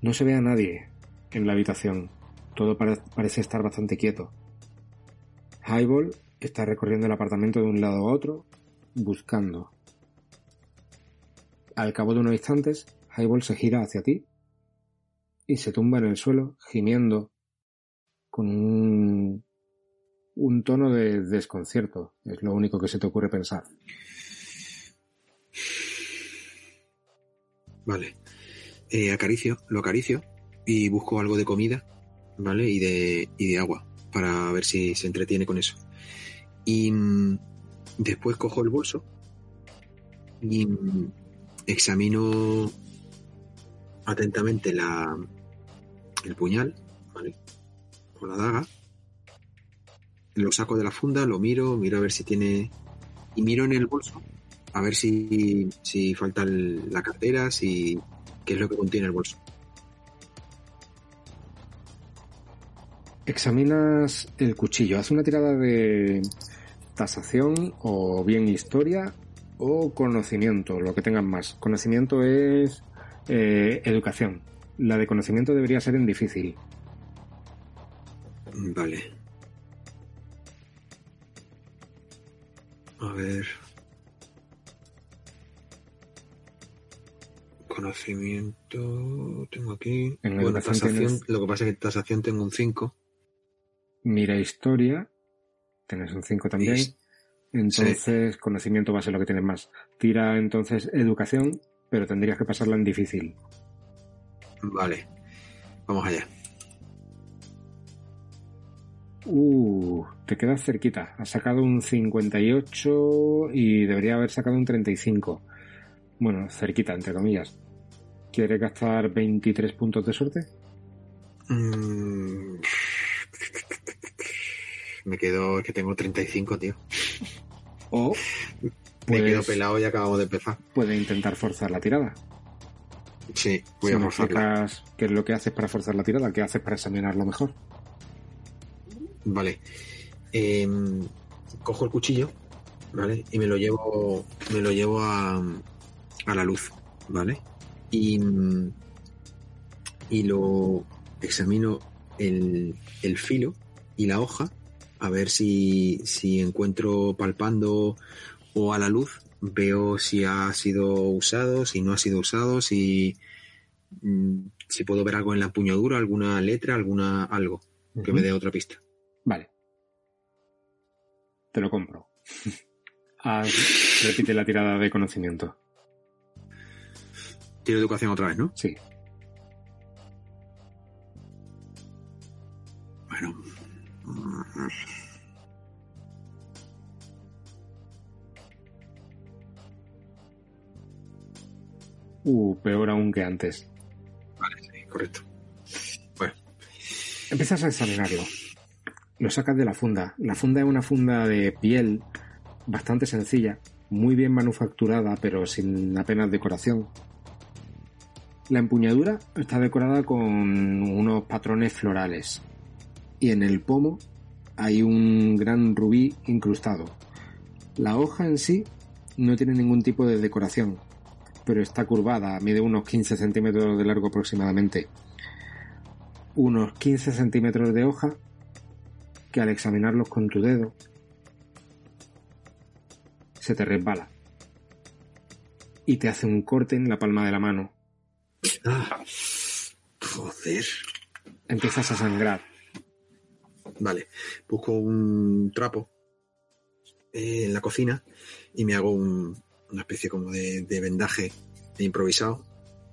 No se ve a nadie en la habitación, todo pare- parece estar bastante quieto. Highball está recorriendo el apartamento de un lado a otro, buscando. Al cabo de unos instantes, Highball se gira hacia ti y se tumba en el suelo, gimiendo, con un, un tono de desconcierto. Es lo único que se te ocurre pensar. Vale. Eh, acaricio, lo acaricio y busco algo de comida, ¿vale? Y de, y de agua para ver si se entretiene con eso. Y mm, después cojo el bolso y mm, examino atentamente la, el puñal, ¿vale? O la daga. Lo saco de la funda, lo miro, miro a ver si tiene... Y miro en el bolso a ver si, si falta la cartera, si qué es lo que contiene el bolso. Examinas el cuchillo. Haz una tirada de tasación o bien historia o conocimiento, lo que tengas más. Conocimiento es eh, educación. La de conocimiento debería ser en difícil. Vale. A ver. Conocimiento. Tengo aquí. En bueno, educación tasación. tienes- Lo que pasa es que tasación tengo un 5. Mira historia. Tienes un 5 también. Sí. Entonces, conocimiento va a ser lo que tienes más. Tira entonces educación, pero tendrías que pasarla en difícil. Vale. Vamos allá. Uh, te quedas cerquita. Has sacado un 58 y debería haber sacado un 35. Bueno, cerquita, entre comillas. ¿Quieres gastar 23 puntos de suerte? Mm. Me quedo. Es que tengo 35, tío. O <laughs> Me quedo Pues- pelado y acabamos de empezar. puedes intentar forzar la tirada. Sí, voy si a forzarla. qué es lo que haces para forzar la tirada, qué haces para examinarlo mejor. Vale. Em, cojo el cuchillo, ¿vale? Y me lo llevo. Me lo llevo a, a la luz, ¿vale? Y. Y lo examino el, el filo y la hoja. A ver si, si encuentro palpando o a la luz. Veo si ha sido usado, si no ha sido usado, si. mm, Si puedo ver algo en la empuñadura, alguna letra, alguna algo que me dé otra pista. Vale. Te lo compro. <laughs> Repite la tirada de conocimiento. Tiro educación otra vez, ¿no? Sí. Bueno. Uh, peor aún que antes. Vale, sí, correcto. Bueno, Empiezas a examinarlo. Lo sacas de la funda. La funda es una funda de piel bastante sencilla, muy bien manufacturada, pero sin apenas decoración. La empuñadura está decorada con unos patrones florales y en el pomo hay un gran rubí incrustado. La hoja en sí no tiene ningún tipo de decoración, pero está curvada, mide unos 15 centímetros de largo aproximadamente. Unos 15 centímetros de hoja que al examinarlos con tu dedo se te resbala y te hace un corte en la palma de la mano. Ah, joder. Empiezas a sangrar. Vale, busco un trapo eh, en la cocina y me hago un- una especie como de, de vendaje improvisado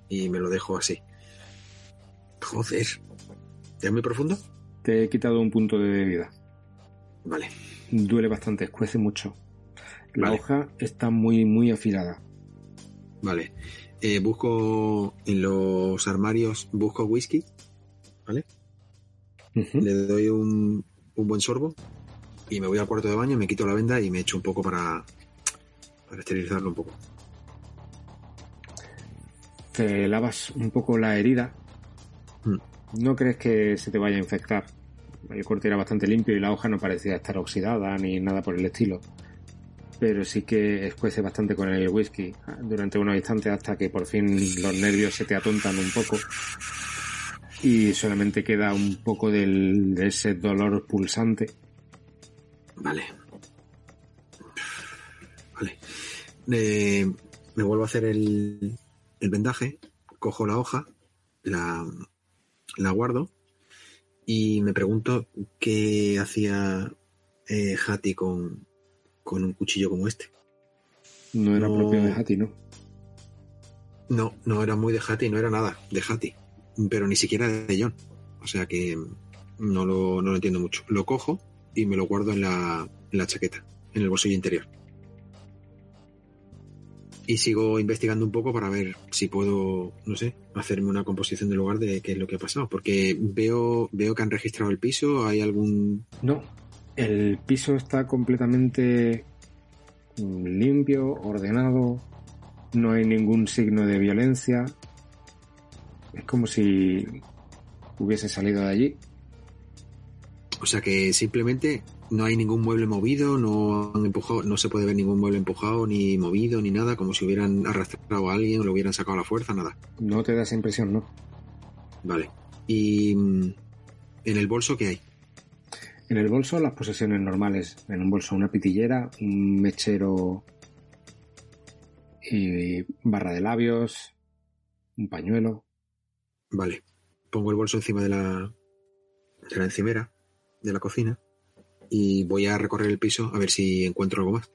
y me lo dejo así. Joder. ¿Es muy profundo? Te he quitado un punto de vida. Vale. Duele bastante, escuece mucho. La Vale. hoja está muy, muy afilada. Vale. Eh, busco en los armarios, busco whisky, ¿vale? Le doy un, un buen sorbo y me voy al cuarto de baño, me quito la venda y me echo un poco para, para esterilizarlo un poco. Te lavas un poco la herida. Mm. No crees que se te vaya a infectar. El corte era bastante limpio y la hoja no parecía estar oxidada ni nada por el estilo. Pero sí que escuece bastante con el whisky durante unos instantes hasta que por fin los nervios se te atontan un poco. Y solamente queda un poco del- de ese dolor pulsante. Vale. Vale. Eh, me vuelvo a hacer el, el vendaje, cojo la hoja, la, la guardo y me pregunto qué hacía eh, Hattie con, con un cuchillo como este. No era No. propio de Hattie, ¿no? No, no era muy de Hattie, no era nada de Hattie, pero ni siquiera de John. O sea que no lo, no lo entiendo mucho. Lo cojo y me lo guardo en la, en la chaqueta, en el bolsillo interior. Y sigo investigando un poco para ver si puedo, no sé, hacerme una composición del lugar de qué es lo que ha pasado. Porque veo, veo que han registrado el piso, hay algún... No, el piso está completamente mm, limpio, ordenado, no hay ningún signo de violencia. Es como si hubiese salido de allí. O sea que simplemente no hay ningún mueble movido, no han empujado, no se puede ver ningún mueble empujado, ni movido, ni nada, como si hubieran arrastrado a alguien o lo hubieran sacado a la fuerza, nada. No te da esa impresión, ¿no? Vale. Y mm, en el bolso qué hay? En el bolso las posesiones normales. En un bolso una pitillera, un mechero y barra de labios, un pañuelo. Vale. Pongo el bolso encima de la, de la encimera de la cocina y voy a recorrer el piso a ver si encuentro algo más.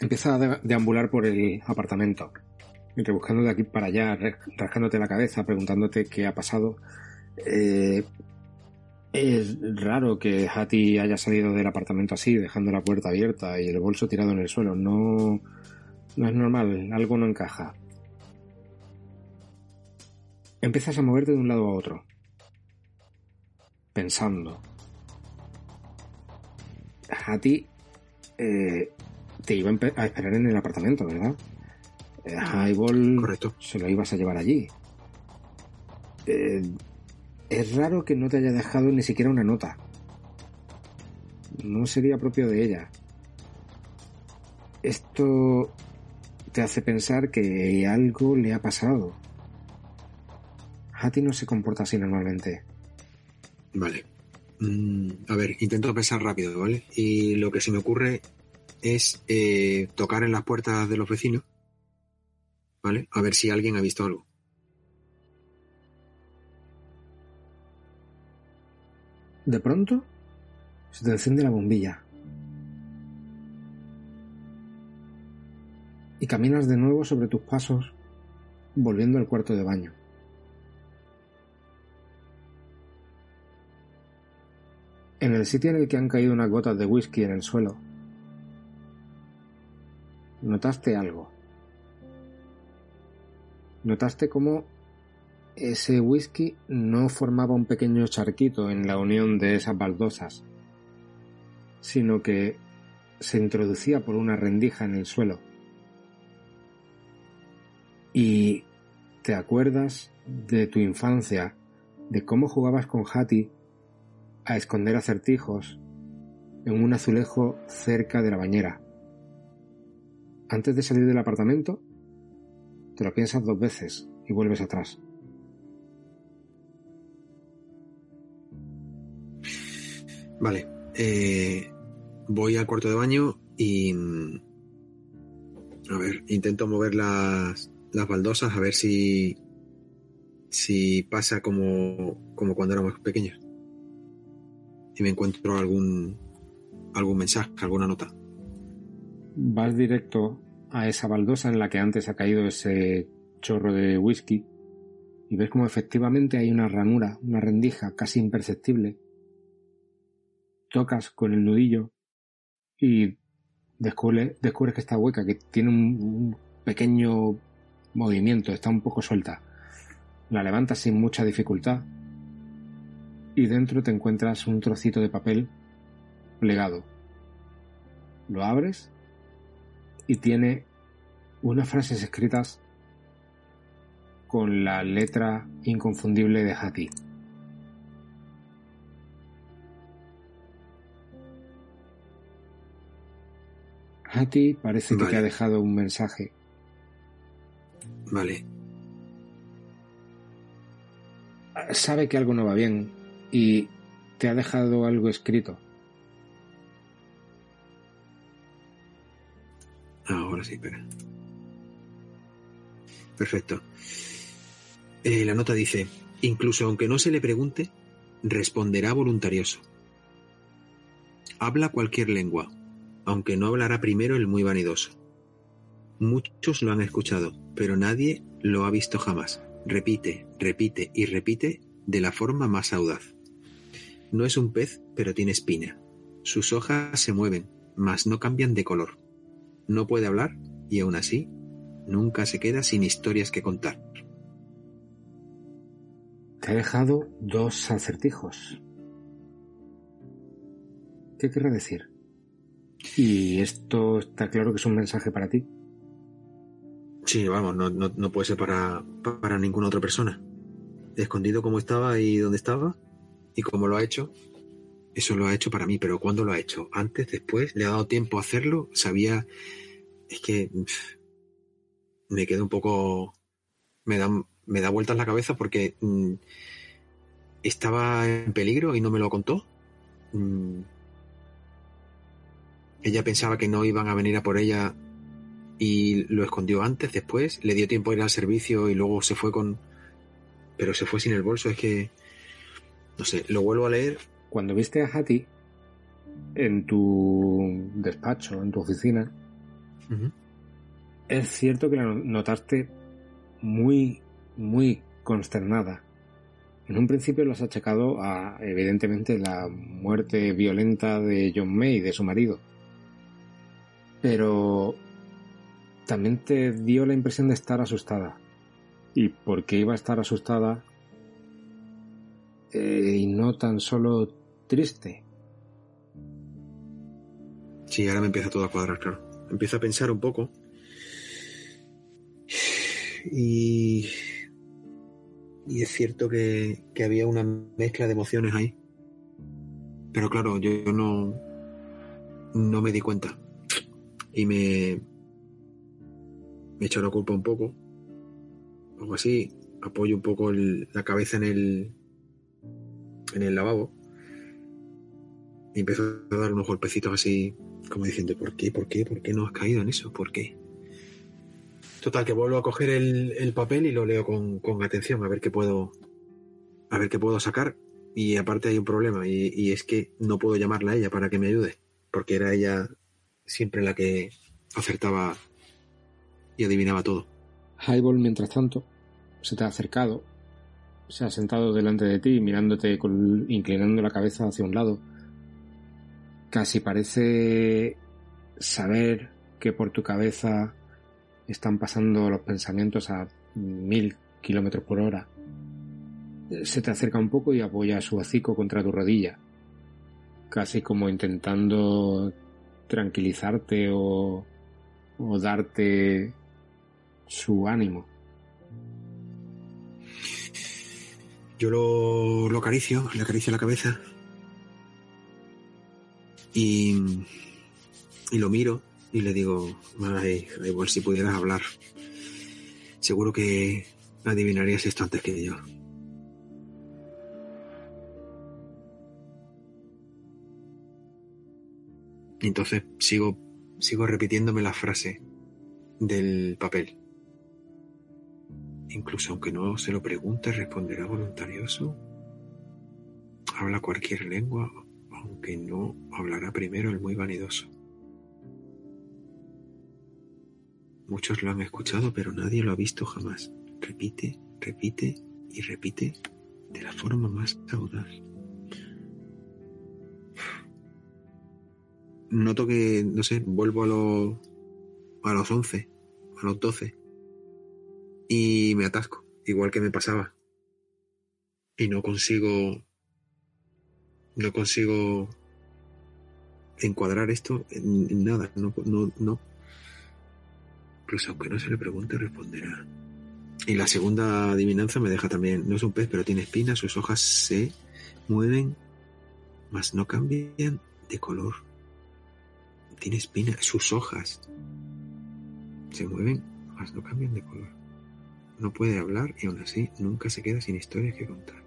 Empieza a de- deambular por el apartamento, y rebuscando de aquí para allá, rascándote la cabeza, preguntándote qué ha pasado. Eh, es raro que Hattie haya salido del apartamento así, dejando la puerta abierta y el bolso tirado en el suelo. No, no es normal, algo no encaja. Empiezas a moverte de un lado a otro, pensando. Hattie eh, te iba a a esperar en el apartamento, ¿verdad? Eh, Highball Correcto. se lo ibas a llevar allí. Eh, es raro que no te haya dejado ni siquiera una nota. No sería propio de ella. Esto te hace pensar que algo le ha pasado. Hattie no se comporta así normalmente. Vale. Mm, a ver, intento pensar rápido, ¿vale? Y lo que se me ocurre es eh, tocar en las puertas de los vecinos, ¿vale? A ver si alguien ha visto algo. De pronto, se te enciende la bombilla. Y caminas de nuevo sobre tus pasos, volviendo al cuarto de baño. En el sitio en el que han caído unas gotas de whisky en el suelo, notaste algo. Notaste cómo ese whisky no formaba un pequeño charquito en la unión de esas baldosas, sino que se introducía por una rendija en el suelo. Y te acuerdas de tu infancia, de cómo jugabas con Hattie a esconder acertijos en un azulejo cerca de la bañera. Antes de salir del apartamento, te lo piensas dos veces y vuelves atrás. Vale. Eh, voy al cuarto de baño y... mm, A ver, intento mover las, las baldosas a ver si... Si pasa como, como cuando éramos pequeños. Y me encuentro algún... Algún mensaje, alguna nota. Vas directo a esa baldosa en la que antes ha caído ese chorro de whisky y ves como efectivamente hay una ranura, una rendija casi imperceptible. Tocas con el nudillo y descubre- descubres que está hueca, que tiene un, un pequeño movimiento, está un poco suelta. La levantas sin mucha dificultad y dentro te encuentras un trocito de papel plegado. Lo abres y tiene unas frases escritas con la letra inconfundible de Hattie. Hattie parece que te ha dejado un mensaje. Vale. Sabe que algo no va bien y te ha dejado algo escrito. Ahora sí, espera. Perfecto. Eh, la nota dice, incluso aunque no se le pregunte, responderá voluntarioso. Habla cualquier lengua, aunque no hablará primero el muy vanidoso. Muchos lo han escuchado, pero nadie lo ha visto jamás. Repite, repite y repite de la forma más audaz. No es un pez, pero tiene espina. Sus hojas se mueven, mas no cambian de color. No puede hablar y aún así nunca se queda sin historias que contar. Te ha dejado dos acertijos. ¿Qué querrá decir? Y esto está claro que es un mensaje para ti. Sí, vamos, no, no, no puede ser para, para ninguna otra persona. Escondido como estaba y donde estaba y como lo ha hecho, eso lo ha hecho para mí, pero ¿cuándo lo ha hecho? ¿Antes? ¿Después? ¿Le ha dado tiempo a hacerlo? ¿Sabía? Es que me quedo un poco... Me da, me da vueltas la cabeza porque mm, estaba en peligro y no me lo contó. Mm, ella pensaba que no iban a venir a por ella y lo escondió antes, después, le dio tiempo a ir al servicio y luego se fue con... Pero se fue sin el bolso, es que... No sé, lo vuelvo a leer. Cuando viste a Hattie en tu despacho, en tu oficina, es cierto que la notaste muy, muy consternada. En un principio lo has achacado a, evidentemente, la muerte violenta de John May, de su marido. Pero también te dio la impresión de estar asustada. ¿Y por qué iba a estar asustada? Eh, y no tan solo triste. Sí, ahora me empieza todo a cuadrar, claro. Empiezo a pensar un poco. Y... Y es cierto que, que había una mezcla de emociones ahí. Pero claro, yo no... No me di cuenta. Y me... Me echo la culpa un poco. Algo así. Apoyo un poco la cabeza en el... En el lavabo. Y empiezo a dar unos golpecitos así como diciendo, ¿por qué? ¿Por qué? ¿Por qué no has caído en eso? ¿Por qué? Total, que vuelvo a coger el, el papel y lo leo con, con atención, a ver qué puedo. A ver qué puedo sacar. Y aparte hay un problema, y, y es que no puedo llamarla a ella para que me ayude. Porque era ella siempre la que acertaba y adivinaba todo. Highball, mientras tanto, se te ha acercado, se ha sentado delante de ti, mirándote, con, inclinando la cabeza hacia un lado. Casi parece saber que por tu cabeza están pasando los pensamientos a mil kilómetros por hora. Se te acerca un poco y apoya su hocico contra tu rodilla, casi como intentando tranquilizarte o, o darte su ánimo. Yo lo, lo acaricio, le acaricio la cabeza y, y lo miro y le digo, ay, igual si pudieras hablar, seguro que adivinarías esto antes que yo. Entonces sigo, sigo repitiéndome la frase del papel. Incluso aunque no se lo pregunte, responderá voluntarioso. Habla cualquier lengua, aunque no hablará primero el muy vanidoso. Muchos lo han escuchado, pero nadie lo ha visto jamás. Repite, repite y repite de la forma más audaz. Noto que, no sé, vuelvo a los, a los 11, a los 12 y me atasco, igual que me pasaba. Y no consigo, no consigo encuadrar esto en, nada, no, no, no. Pues aunque no se le pregunte, responderá. Y la segunda adivinanza me deja también, no es un pez, pero tiene espinas, sus hojas se mueven, mas no cambian de color. Tiene espinas, sus hojas se mueven, mas no cambian de color. No puede hablar y aún así nunca se queda sin historias que contar.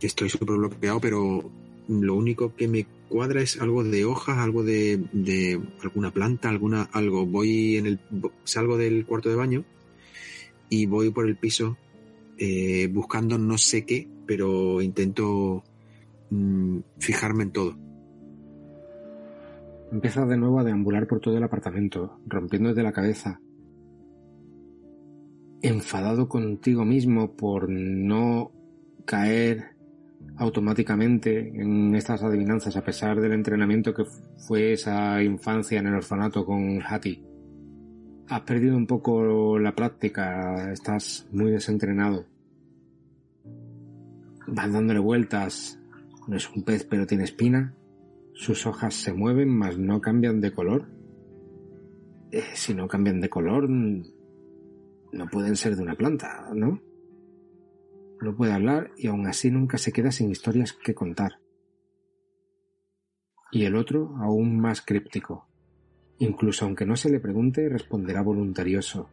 Estoy súper bloqueado, pero lo único que me cuadra es algo de hojas, algo de, de, alguna planta, alguna algo. Voy en el salgo del cuarto de baño y voy por el piso eh, buscando no sé qué, pero intento mm, fijarme en todo. Empiezas de nuevo a deambular por todo el apartamento, rompiéndote la cabeza. Enfadado contigo mismo por no caer automáticamente en estas adivinanzas a pesar del entrenamiento que fue esa infancia en el orfanato con Hattie. Has perdido un poco la práctica, estás muy desentrenado. Vas dándole vueltas. No es un pez pero tiene espina. Sus hojas se mueven, mas no cambian de color. Eh, si no cambian de color, no pueden ser de una planta, ¿no? No puede hablar y aún así nunca se queda sin historias que contar. Y el otro aún más críptico. Incluso aunque no se le pregunte, responderá voluntarioso.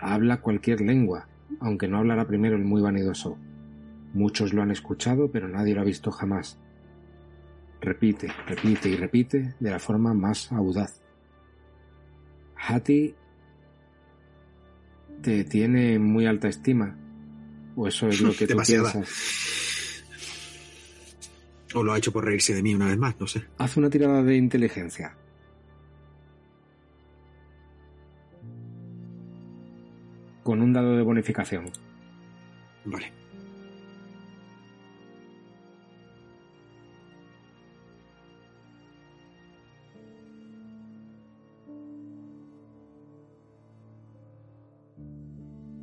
Habla cualquier lengua, aunque no hablará primero el muy vanidoso. Muchos lo han escuchado, pero nadie lo ha visto jamás repite, repite y repite de la forma más audaz. Hattie te tiene muy alta estima, o eso es lo que <laughs> tú piensas. O lo ha hecho por reírse de mí una vez más, no sé. Haz una tirada de inteligencia. Con un dado de bonificación. Vale.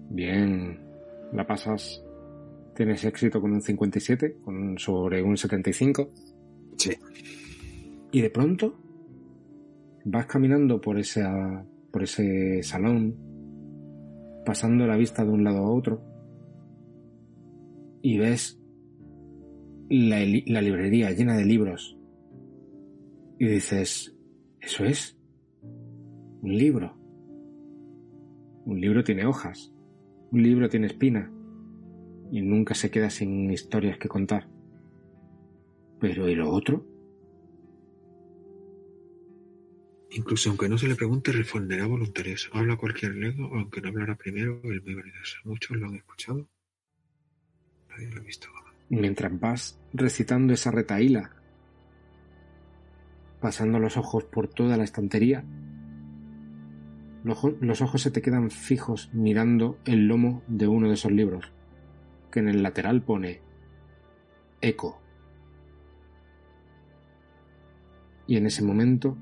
Bien, la pasas. Tienes éxito con un 57, con sobre un 75. Sí. Y de pronto vas caminando por esa, por ese salón, pasando la vista de un lado a otro, y ves la, la librería llena de libros. Y dices, ¿eso es? Un libro. Un libro tiene hojas. Un libro tiene espina y nunca se queda sin historias que contar. Pero ¿y lo otro? Incluso aunque no se le pregunte, responderá voluntarioso. Habla cualquier lengua, aunque no hablará primero el muy vanidoso. Muchos lo han escuchado. Nadie lo ha visto. Mientras vas recitando esa retaíla, pasando los ojos por toda la estantería, los ojos se te quedan fijos mirando el lomo de uno de esos libros, que en el lateral pone Eco. Y en ese momento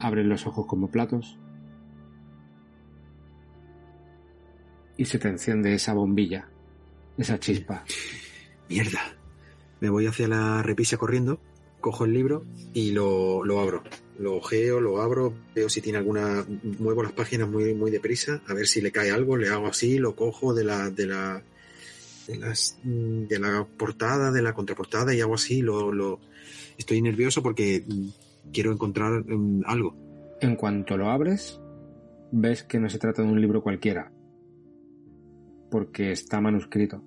abren los ojos como platos y se te enciende esa bombilla, esa chispa. <laughs> Mierda. Me voy hacia la repisa corriendo, cojo el libro y lo, lo abro. Lo ojeo, lo abro, veo si tiene alguna. Muevo las páginas muy, muy deprisa, a ver si le cae algo, le hago así, lo cojo de la. de la. de las. de la portada, de la contraportada y hago así, lo. lo... Estoy nervioso porque mm, quiero encontrar mm, algo. En cuanto lo abres, ves que no se trata de un libro cualquiera, porque está manuscrito,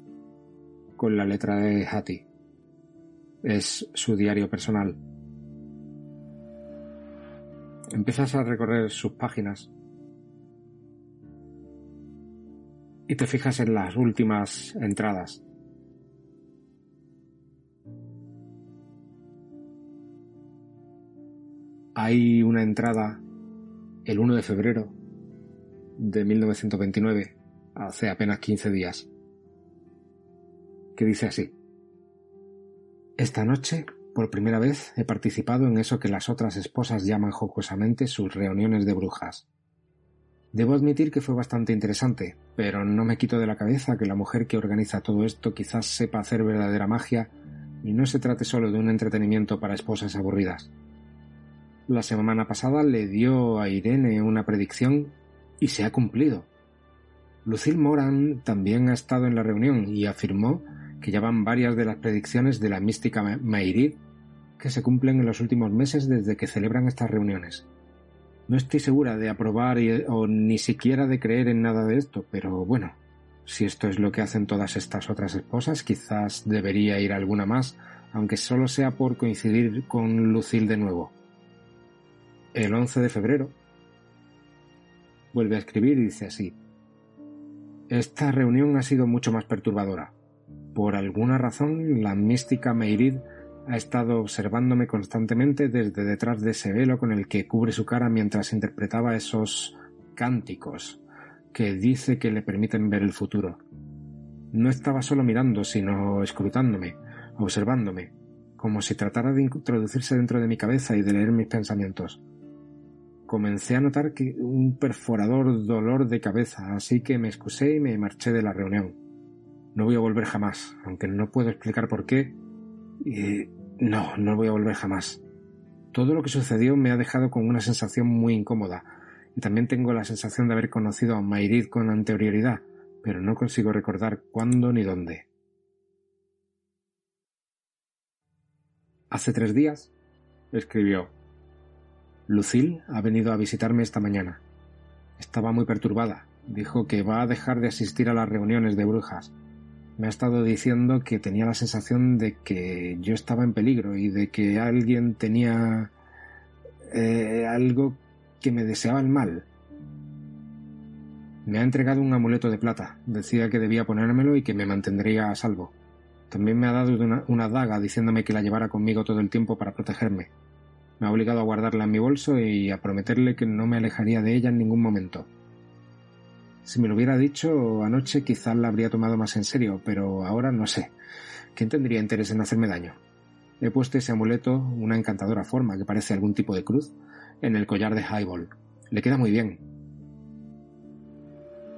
con la letra de Hattie. Es su diario personal. Empiezas a recorrer sus páginas y te fijas en las últimas entradas. Hay una entrada el 1 de febrero de 1929, hace apenas 15 días, que dice así. Esta noche, por primera vez, he participado en eso que las otras esposas llaman jocosamente sus reuniones de brujas. Debo admitir que fue bastante interesante, pero no me quito de la cabeza que la mujer que organiza todo esto quizás sepa hacer verdadera magia y no se trate solo de un entretenimiento para esposas aburridas. La semana pasada le dio a Irene una predicción y se ha cumplido. Lucille Moran también ha estado en la reunión y afirmó que ya van varias de las predicciones de la mística Mairid que se cumplen en los últimos meses desde que celebran estas reuniones. No estoy segura de aprobar o ni siquiera de creer en nada de esto, pero bueno, si esto es lo que hacen todas estas otras esposas, quizás debería ir alguna más, aunque solo sea por coincidir con Lucille de nuevo. El 11 de febrero vuelve a escribir y dice así. Esta reunión ha sido mucho más perturbadora. Por alguna razón, la mística Meirid ha estado observándome constantemente desde detrás de ese velo con el que cubre su cara mientras interpretaba esos cánticos que dice que le permiten ver el futuro. No estaba solo mirando, sino escrutándome, observándome, como si tratara de introducirse dentro de mi cabeza y de leer mis pensamientos comencé a notar que un perforador dolor de cabeza, así que me excusé y me marché de la reunión. No voy a volver jamás, aunque no puedo explicar por qué. No, no voy a volver jamás. Todo lo que sucedió me ha dejado con una sensación muy incómoda, y también tengo la sensación de haber conocido a Mayrid con anterioridad, pero no consigo recordar cuándo ni dónde. Hace tres días, escribió, Lucille ha venido a visitarme esta mañana. Estaba muy perturbada. Dijo que va a dejar de asistir a las reuniones de brujas. Me ha estado diciendo que tenía la sensación de que yo estaba en peligro y de que alguien tenía eh, algo que me deseaba el mal. Me ha entregado un amuleto de plata. Decía que debía ponérmelo y que me mantendría a salvo. También me ha dado una daga diciéndome que la llevara conmigo todo el tiempo para protegerme. Me ha obligado a guardarla en mi bolso y a prometerle que no me alejaría de ella en ningún momento. Si me lo hubiera dicho anoche quizás la habría tomado más en serio, pero ahora no sé. ¿Quién tendría interés en hacerme daño? He puesto ese amuleto, una encantadora forma que parece algún tipo de cruz, en el collar de Highball. Le queda muy bien.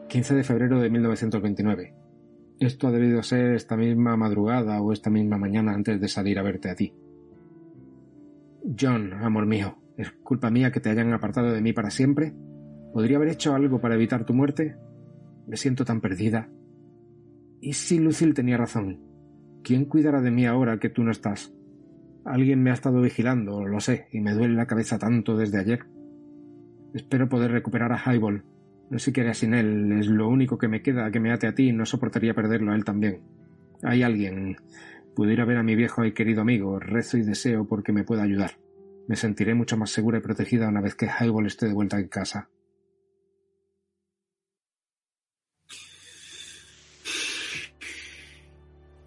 15 de febrero de 1929. Esto ha debido ser esta misma madrugada o esta misma mañana antes de salir a verte a ti. John, amor mío, ¿es culpa mía que te hayan apartado de mí para siempre? ¿Podría haber hecho algo para evitar tu muerte? Me siento tan perdida. ¿Y si Lucille tenía razón? ¿Quién cuidará de mí ahora que tú no estás? Alguien me ha estado vigilando, lo sé, y me duele la cabeza tanto desde ayer. Espero poder recuperar a Highball. No sé qué haré sin él, es lo único que me queda que me ate a ti y no soportaría perderlo a él también. Hay alguien, Pudiera ver a mi viejo y querido amigo, rezo y deseo porque me pueda ayudar. Me sentiré mucho más segura y protegida una vez que Highball esté de vuelta en casa.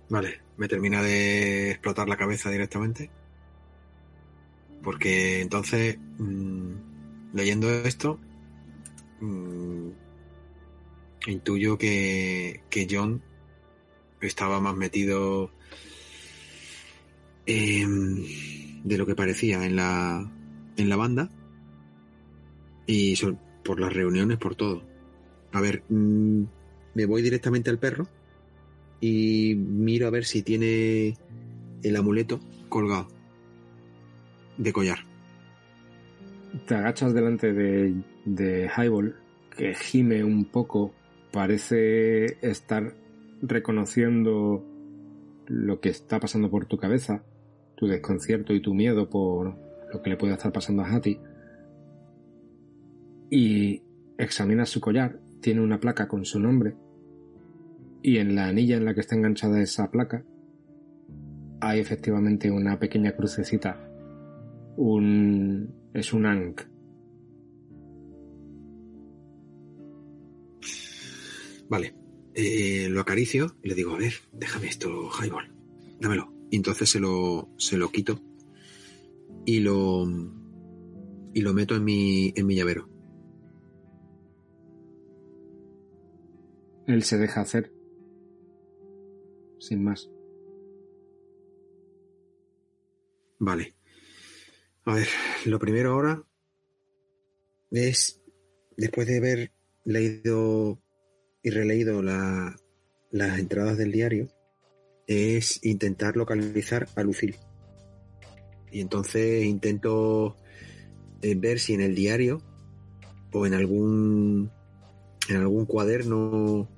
Vale, me termina de explotar la cabeza directamente. Porque entonces, mmm, leyendo esto, mmm, intuyo que, que John estaba más metido eh, de lo que parecía en la, en la banda y por las reuniones, por todo. A ver, mmm, me voy directamente al perro y miro a ver si tiene el amuleto colgado de collar. Te agachas delante de, de Highball, que gime un poco, parece estar reconociendo lo que está pasando por tu cabeza, tu desconcierto y tu miedo por lo que le puede estar pasando a Hattie. Y examinas su collar, tiene una placa con su nombre, y en la anilla en la que está enganchada esa placa hay efectivamente una pequeña crucecita. Un. es un Ankh. Vale. Eh, lo acaricio y le digo, a ver, déjame esto, Highball. Dámelo. Y entonces se lo, se lo quito y lo, y lo meto en mi, en mi llavero. Él se deja hacer. Sin más. Vale. A ver, lo primero ahora es, después de haber leído y releído la- las entradas del diario, es intentar localizar a Lucille. Y entonces intento eh, ver si en el diario o en algún en algún cuaderno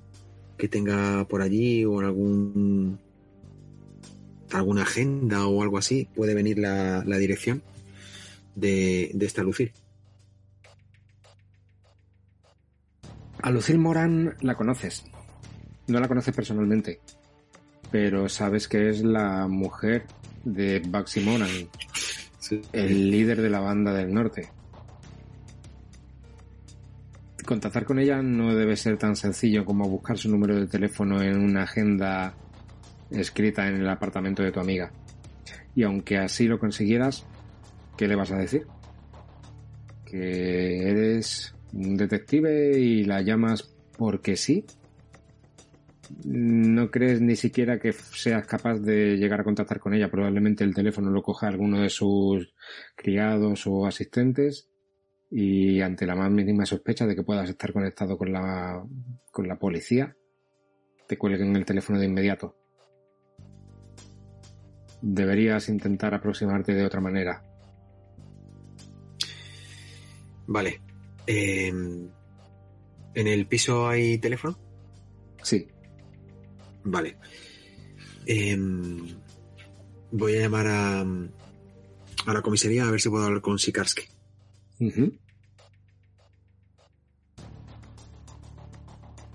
que tenga por allí o en algún alguna agenda o algo así puede venir la, la dirección de, de esta Lucille. A Lucille Moran la conoces. No la conoces personalmente. Pero sabes que es la mujer de Bugsy Moran, el líder de la banda del norte. Contactar con ella no debe ser tan sencillo como buscar su número de teléfono en una agenda escrita en el apartamento de tu amiga. Y aunque así lo consiguieras, ¿qué le vas a decir? Que eres un detective y la llamas porque sí. No crees ni siquiera que seas capaz de llegar a contactar con ella. Probablemente el teléfono lo coja alguno de sus criados o asistentes y ante la más mínima sospecha de que puedas estar conectado con la, con la policía, te cuelguen el teléfono de inmediato. Deberías intentar aproximarte de otra manera. Vale. Eh, ¿En el piso hay teléfono? Sí, Vale. Eh, voy a llamar a, a la comisaría a ver si puedo hablar con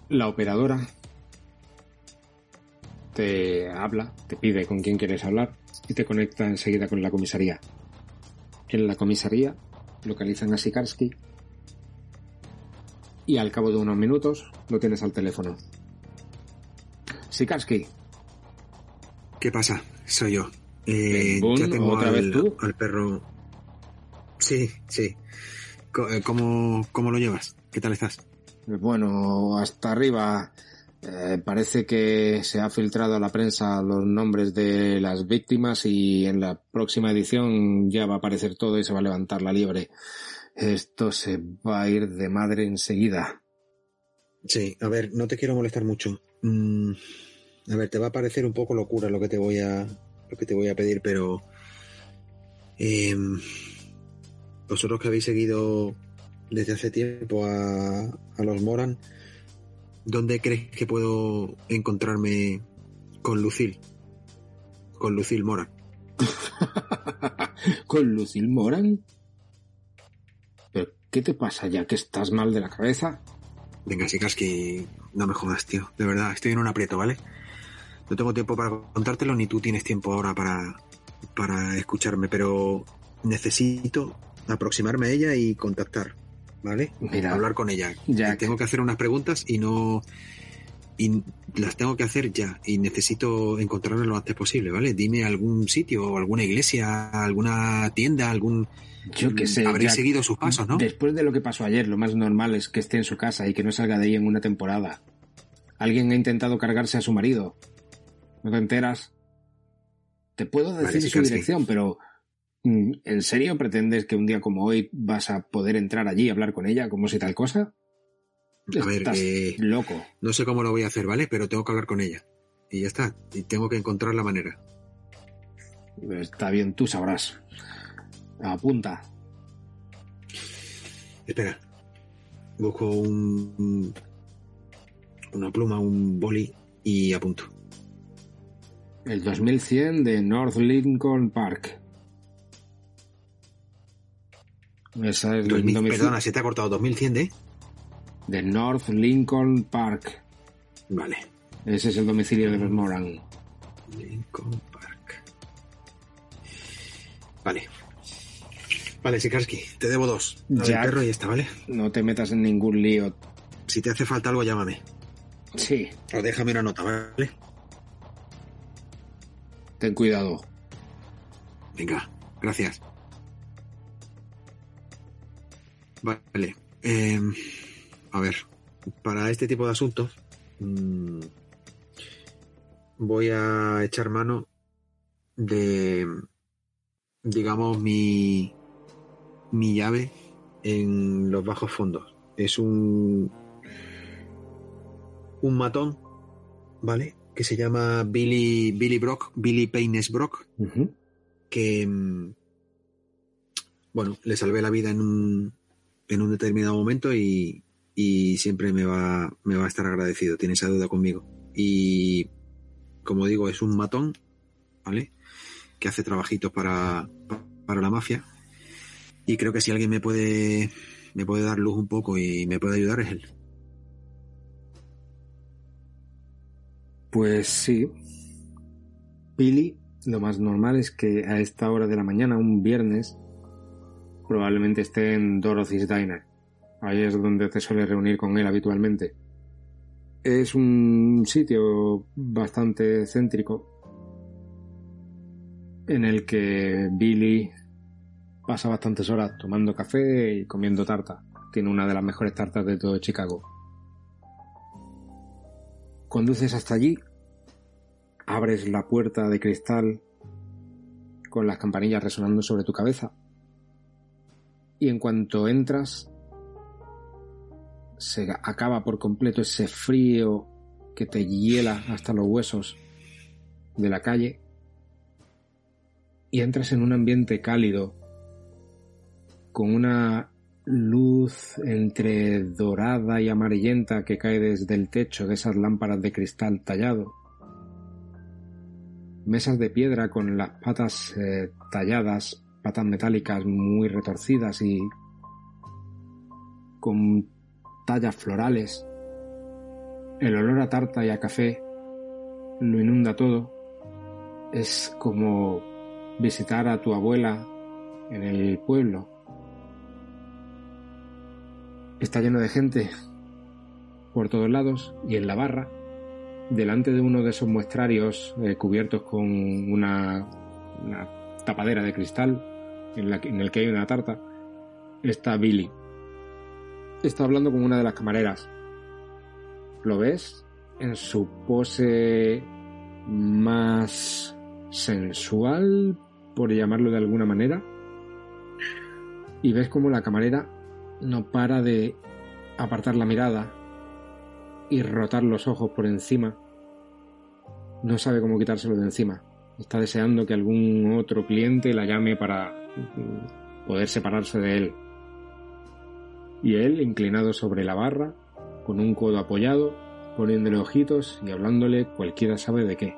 La operadora te habla, te pide con quién quieres hablar y te conecta enseguida con la comisaría. En la comisaría localizan a Sikarsky y al cabo de unos minutos lo tienes al teléfono. Sikarsky, ¿Qué pasa? Soy yo. Eh, ya tengo ¿otra vez tú? al perro. Sí, sí. Eh, ¿Cómo, ¿Cómo lo llevas? ¿Qué tal estás? Bueno, hasta arriba eh, parece que se ha filtrado a la prensa los nombres de las víctimas y en la próxima edición ya va a aparecer todo y se va a levantar la liebre. Esto se va a ir de madre enseguida. Sí, a ver, no te quiero molestar mucho. Mm, a ver, te va a parecer un poco locura lo que te voy a lo que te voy a pedir, pero em, vosotros que habéis seguido desde hace tiempo a, a los Moran, ¿dónde crees que puedo encontrarme con Lucille? Con Lucille Moran. <laughs> ¿Con Lucille Moran? ¿Pero qué te pasa ya que estás mal de la cabeza? Venga, Sikarsky, no me jodas, tío. De verdad, estoy en un aprieto, ¿vale? No tengo tiempo para contártelo, ni tú tienes tiempo ahora para, para escucharme, pero necesito aproximarme a ella y contactar, ¿vale? Mira, Hablar con ella. Jack. Tengo que hacer unas preguntas y no... Y las tengo que hacer ya y necesito encontrarme lo antes posible, ¿vale? Dime algún sitio, alguna iglesia, alguna tienda, algún... Yo que sé. Habréis seguido sus pasos, ¿no? Después de lo que pasó ayer, lo más normal es que esté en su casa y que no salga de ahí en una temporada. Alguien ha intentado cargarse a su marido. ¿No te enteras? Te puedo Vale, decir su Sikarsky. dirección, pero ¿en serio pretendes que un día como hoy vas a poder entrar allí y hablar con ella como si tal cosa? A ver, Estás eh, loco. No sé cómo lo voy a hacer, ¿vale? Pero tengo que hablar con ella. Y ya está. Y tengo que encontrar la manera. Está bien, tú sabrás. Apunta. Espera. Busco un, un- una pluma, un boli y apunto. El 2100 de North Lincoln Park. Esa es el 2000 domicilio perdona, se te ha cortado 2100 de. de North Lincoln Park. Vale. Ese es el domicilio de los Moran. Lincoln Park. Vale. Vale, Sikarsky, te debo dos. La del Jack. perro y esta, ¿vale? No te metas en ningún lío. Si te hace falta algo, llámame. Sí, O déjame una nota, ¿vale? ten cuidado. Venga, gracias. Vale. eh, a ver, para este tipo de asuntos mm, voy a echar mano de, digamos, mi, mi llave en los bajos fondos. Es un, un matón, ¿vale? Que se llama Billy, Billy Brock, Billy Paynes Brock que mm, bueno, le salvé la vida en un, en un determinado momento y, siempre me va, me va a estar agradecido, tiene esa deuda conmigo. Y como digo, es un matón, ¿vale? Que hace trabajitos para, para la mafia. Y creo que si alguien me puede, me puede dar luz un poco y me puede ayudar es él. Pues sí. Billy, lo más normal es que a esta hora de la mañana, un viernes, probablemente esté en Dorothy's Diner. Ahí es donde te suele reunir con él habitualmente. Es un sitio bastante céntrico en el que Billy pasa bastantes horas tomando café y comiendo tarta. Tiene una de las mejores tartas de todo Chicago. Conduces hasta allí, abres la puerta de cristal con las campanillas resonando sobre tu cabeza y en cuanto entras se acaba por completo ese frío que te hiela hasta los huesos de la calle y entras en un ambiente cálido con una luz entre dorada y amarillenta que cae desde el techo de esas lámparas de cristal tallado. Mesas de piedra con las patas eh, talladas, patas metálicas muy retorcidas y con tallas florales. El olor a tarta y a café lo inunda todo. Es como visitar a tu abuela en el pueblo. Está lleno de gente por todos lados y en la barra, delante de uno de esos muestrarios eh, cubiertos con una, una tapadera de cristal en, la en el que hay una tarta, está Billy. Está hablando con una de las camareras. ¿Lo ves? En su pose más sensual, por llamarlo de alguna manera. Y ves como la camarera no para de apartar la mirada y rotar los ojos por encima. No sabe cómo quitárselo de encima. Está deseando que algún otro cliente la llame para poder separarse de él. Y él, inclinado sobre la barra, con un codo apoyado, poniéndole ojitos y hablándole cualquiera sabe de qué.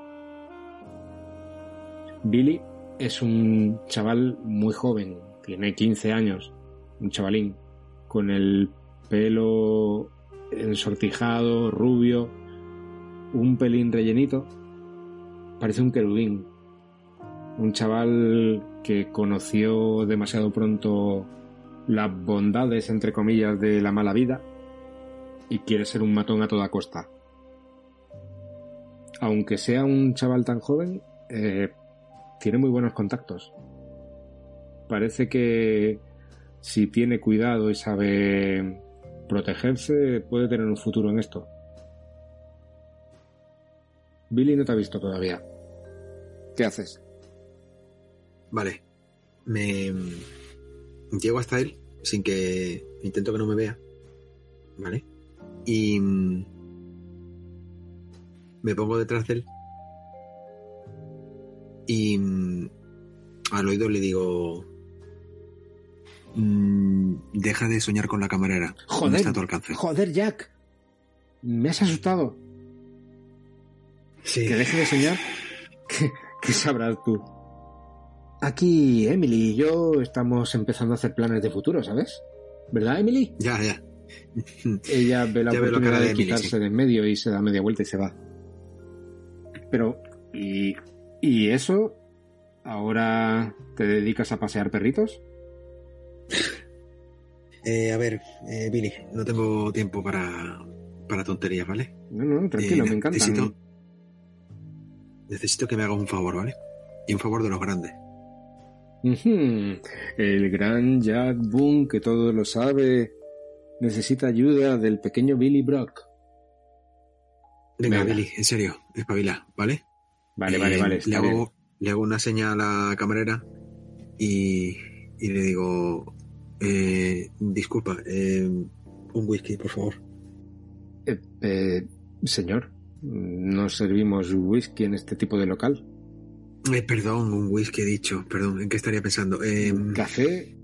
Billy es un chaval muy joven, tiene 15 años, un chavalín, con el pelo ensortijado, rubio, un pelín rellenito, parece un querubín. Un chaval que conoció demasiado pronto las bondades, entre comillas, de la mala vida y quiere ser un matón a toda costa. Aunque sea un chaval tan joven, eh, tiene muy buenos contactos. Parece que si tiene cuidado y sabe protegerse, puede tener un futuro en esto. Billy no te ha visto todavía. ¿Qué haces? Vale. Me llego hasta él sin que intento que no me vea. ¿Vale? Y me pongo detrás de él y al oído le digo, mm, deja de soñar con la camarera. ¿Dónde Joder, está a tu alcance? joder, Jack. Me has asustado. Sí. Que deje de soñar. <laughs> ¿Qué, qué sabrás tú? Aquí Emily y yo estamos empezando a hacer planes de futuro, ¿sabes? ¿Verdad, Emily? Ya, ya. Ella ve la <laughs> Ya la oportunidad cara de de Emily, quitarse sí. de en medio y se da media vuelta y se va. Pero, ¿y, ¿y eso? ¿Ahora te dedicas a pasear perritos? <laughs> Eh, a ver, eh, Billy, no tengo tiempo para, para tonterías, ¿vale? No, no, tranquilo, Eh, me encantan. necesito- Necesito que me hagas un favor, ¿vale? Y un favor de los grandes. El gran Jack Boone, que todo lo sabe, necesita ayuda del pequeño Billy Brock. Venga, Venga. Billy, en serio, espabila, ¿vale? Vale, Eh, vale, vale. Le hago, le hago una señal a la camarera y, y le digo, eh, disculpa, eh, un whisky, por favor. Señor, no servimos whisky en este tipo de local. Eh, perdón, un whisky he dicho, perdón, ¿en qué estaría pensando? Eh, Café,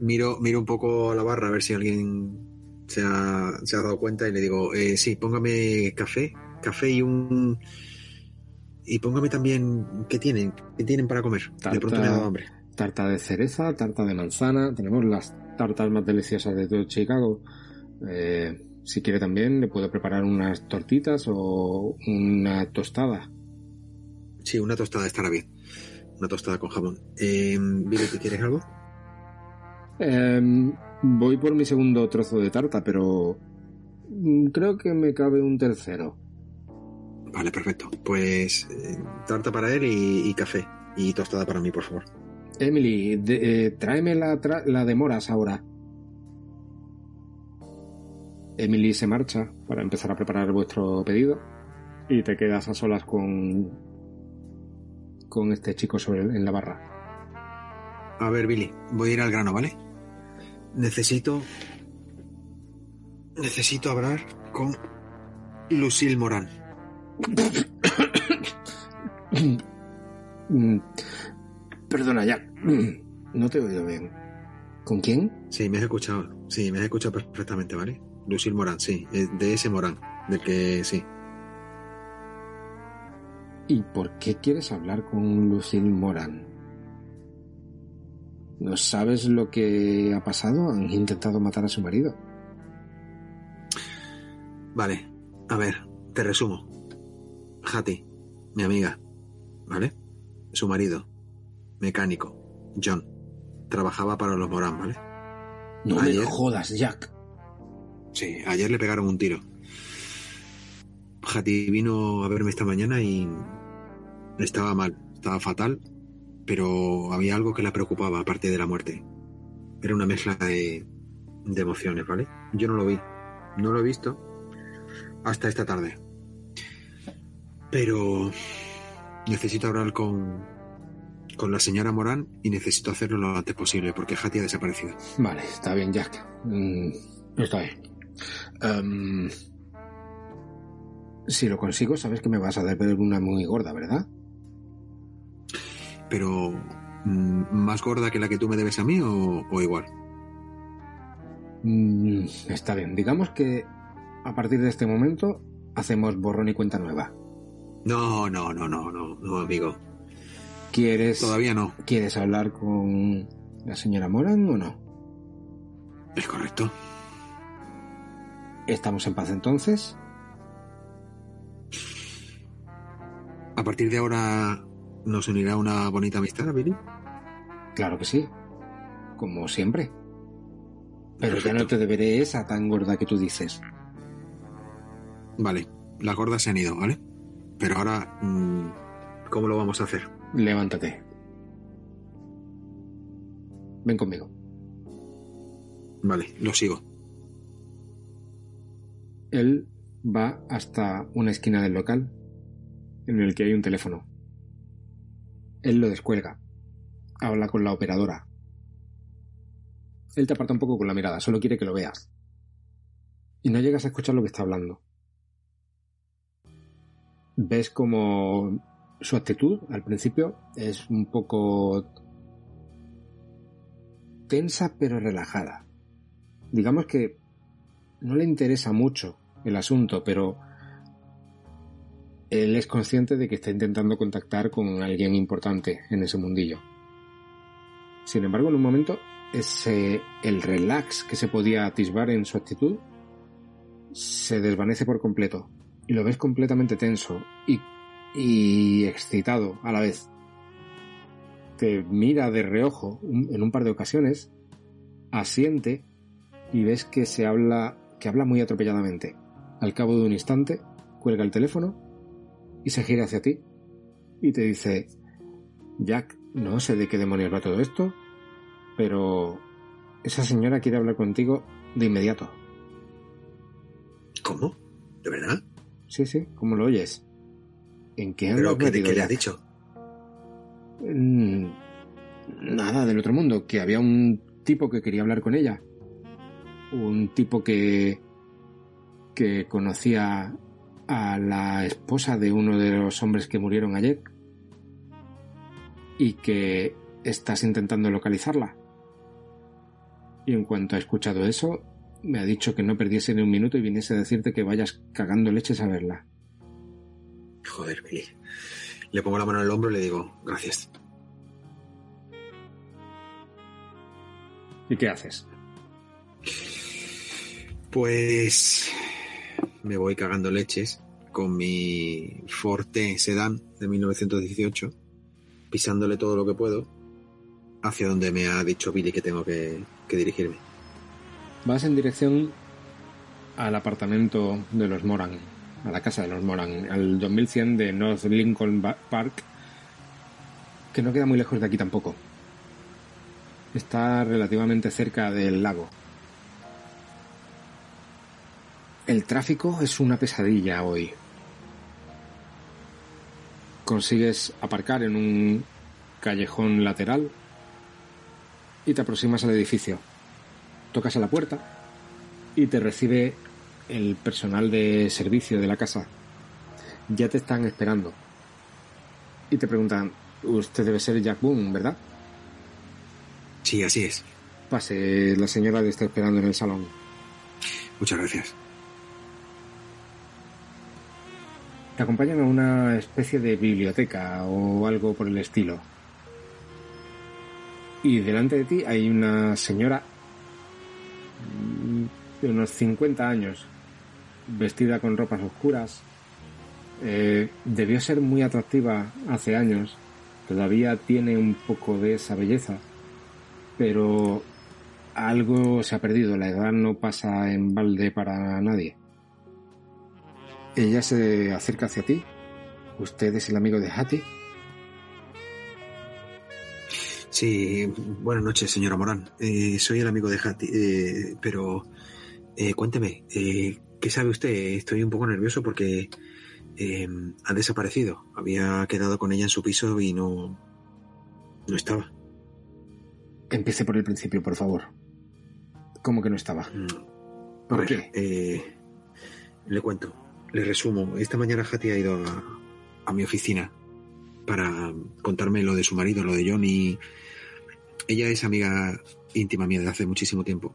miro, miro un poco a la barra a ver si alguien se ha, se ha dado cuenta y le digo, eh, sí, póngame café, café y un... Y póngame también, ¿qué tienen? ¿Qué tienen para comer? Tarta. De pronto me ha dado hambre. tarta de cereza, tarta de manzana. Tenemos las tartas más deliciosas de todo Chicago. Eh, si quiere también, le puedo preparar unas tortitas o una tostada. Sí, una tostada estará bien. Una tostada con jamón. Eh, Billy, ¿te quieres algo? Em, voy por mi segundo trozo de tarta, pero mm, creo que me cabe un tercero. Vale, perfecto. Pues eh, tarta para él y, y café. Y tostada para mí, por favor. Emily, de- eh, tráeme la, tra- la de moras ahora. Emily se marcha para empezar a preparar vuestro pedido y te quedas a solas con con este chico sobre en la barra. A ver, Billy, voy a ir al grano, ¿vale? Necesito. Necesito hablar con Lucille Morán. <coughs> Mm, Perdona, Jack. <coughs> Mm, No te he oído bien. ¿Con quién? Sí, me has escuchado. Sí, me has escuchado perfectamente, ¿vale? Lucille Morán, sí. eh, De ese Morán. Del que sí. ¿Y por qué quieres hablar con Lucille Moran? ¿No sabes lo que ha pasado? Han intentado matar a su marido. Vale, a ver, te resumo. Hattie, mi amiga, ¿vale? Su marido, mecánico, John, trabajaba para los Morán, ¿vale? No me Ayer- jodas, Jack. Sí, ayer le pegaron un tiro. Hattie vino a verme esta mañana y estaba mal, estaba fatal, pero había algo que la preocupaba aparte de la muerte. Era una mezcla de, de emociones, ¿vale? Yo no lo vi, no lo he visto hasta esta tarde. Pero necesito hablar con, con la señora Morán y necesito hacerlo lo antes posible porque Hattie ha desaparecido. Vale, está bien, Jack. Mm, está bien. Em, si lo consigo, sabes que me vas a deber una muy gorda, ¿verdad? Pero mm, más gorda que la que tú me debes a mí o, o igual. Mm, está bien. Digamos que a partir de este momento hacemos borrón y cuenta nueva. No, no, no, no, no, no, amigo. ¿Quieres, Todavía no. ¿Quieres hablar con la señora Moran o no? Es correcto. ¿Estamos en paz entonces? A partir de ahora nos unirá una bonita amistad, Billy. Claro que sí. Como siempre. Pero ya no te deberé esa tan gorda que tú dices. Vale, las gordas se han ido, ¿vale? Pero ahora, mm, ¿cómo lo vamos a hacer? Levántate. Ven conmigo. Vale, lo sigo. Él va hasta una esquina del local en el que hay un teléfono. Él lo descuelga. Habla con la operadora. Él te aparta un poco con la mirada, solo quiere que lo veas. Y no llegas a escuchar lo que está hablando. Ves como su actitud al principio es un poco tensa pero relajada. Digamos que no le interesa mucho el asunto, pero él es consciente de que está intentando contactar con alguien importante en ese mundillo. Sin embargo, en un momento, ese, el relax que se podía atisbar en su actitud se desvanece por completo y lo ves completamente tenso y, y excitado a la vez. Te mira de reojo en un par de ocasiones, asiente y ves que se habla, que habla muy atropelladamente. Al cabo de un instante, cuelga el teléfono y se gira hacia ti y te dice, Jack, no sé de qué demonios va todo esto, pero esa señora quiere hablar contigo de inmediato. ¿Cómo? ¿De verdad? Sí, sí, ¿cómo lo oyes? ¿En qué ¿Pero qué, qué le ha dicho? Mm, nada del otro mundo, que había un tipo que quería hablar con ella. Un tipo que que conocía a la esposa de uno de los hombres que murieron ayer y que estás intentando localizarla. Y en cuanto ha escuchado eso, me ha dicho que no perdiese ni un minuto y viniese a decirte que vayas cagando leches a verla. Joder, Billy. Le pongo la mano en el hombro y le digo, gracias. ¿Y qué haces? Pues me voy cagando leches con mi Forte Sedan de 1918, pisándole todo lo que puedo hacia donde me ha dicho Billy que tengo que, que dirigirme. Vas en dirección al apartamento de los Moran, a la casa de los Moran, al 2100 de North Lincoln Park, que no queda muy lejos de aquí tampoco. Está relativamente cerca del lago. El tráfico es una pesadilla hoy. Consigues aparcar en un callejón lateral y te aproximas al edificio. Tocas a la puerta y te recibe el personal de servicio de la casa. Ya te están esperando. Y te preguntan, usted debe ser Jack Boone, ¿verdad? Sí, así es. Pase, la señora le está esperando en el salón. Muchas gracias. Te acompañan a una especie de biblioteca o algo por el estilo. Y delante de ti hay una señora de unos 50 años, vestida con ropas oscuras. Eh, debió ser muy atractiva hace años. Todavía tiene un poco de esa belleza. Pero algo se ha perdido. La edad no pasa en balde para nadie. Ella se acerca hacia ti. ¿Usted es el amigo de Hattie? Sí, buenas noches, señora Morán. Eh, soy el amigo de Hattie, eh, pero eh, cuénteme, eh, ¿qué sabe usted? Estoy un poco nervioso porque eh, ha desaparecido. Había quedado con ella en su piso y no, no estaba. Empiece por el principio, por favor. ¿Cómo que no estaba? Mm. ¿Por ver, qué? le cuento, le resumo. Esta mañana Hattie ha ido a, mi oficina para contarme lo de su marido, lo de Johnny. Ella es amiga íntima mía de hace muchísimo tiempo.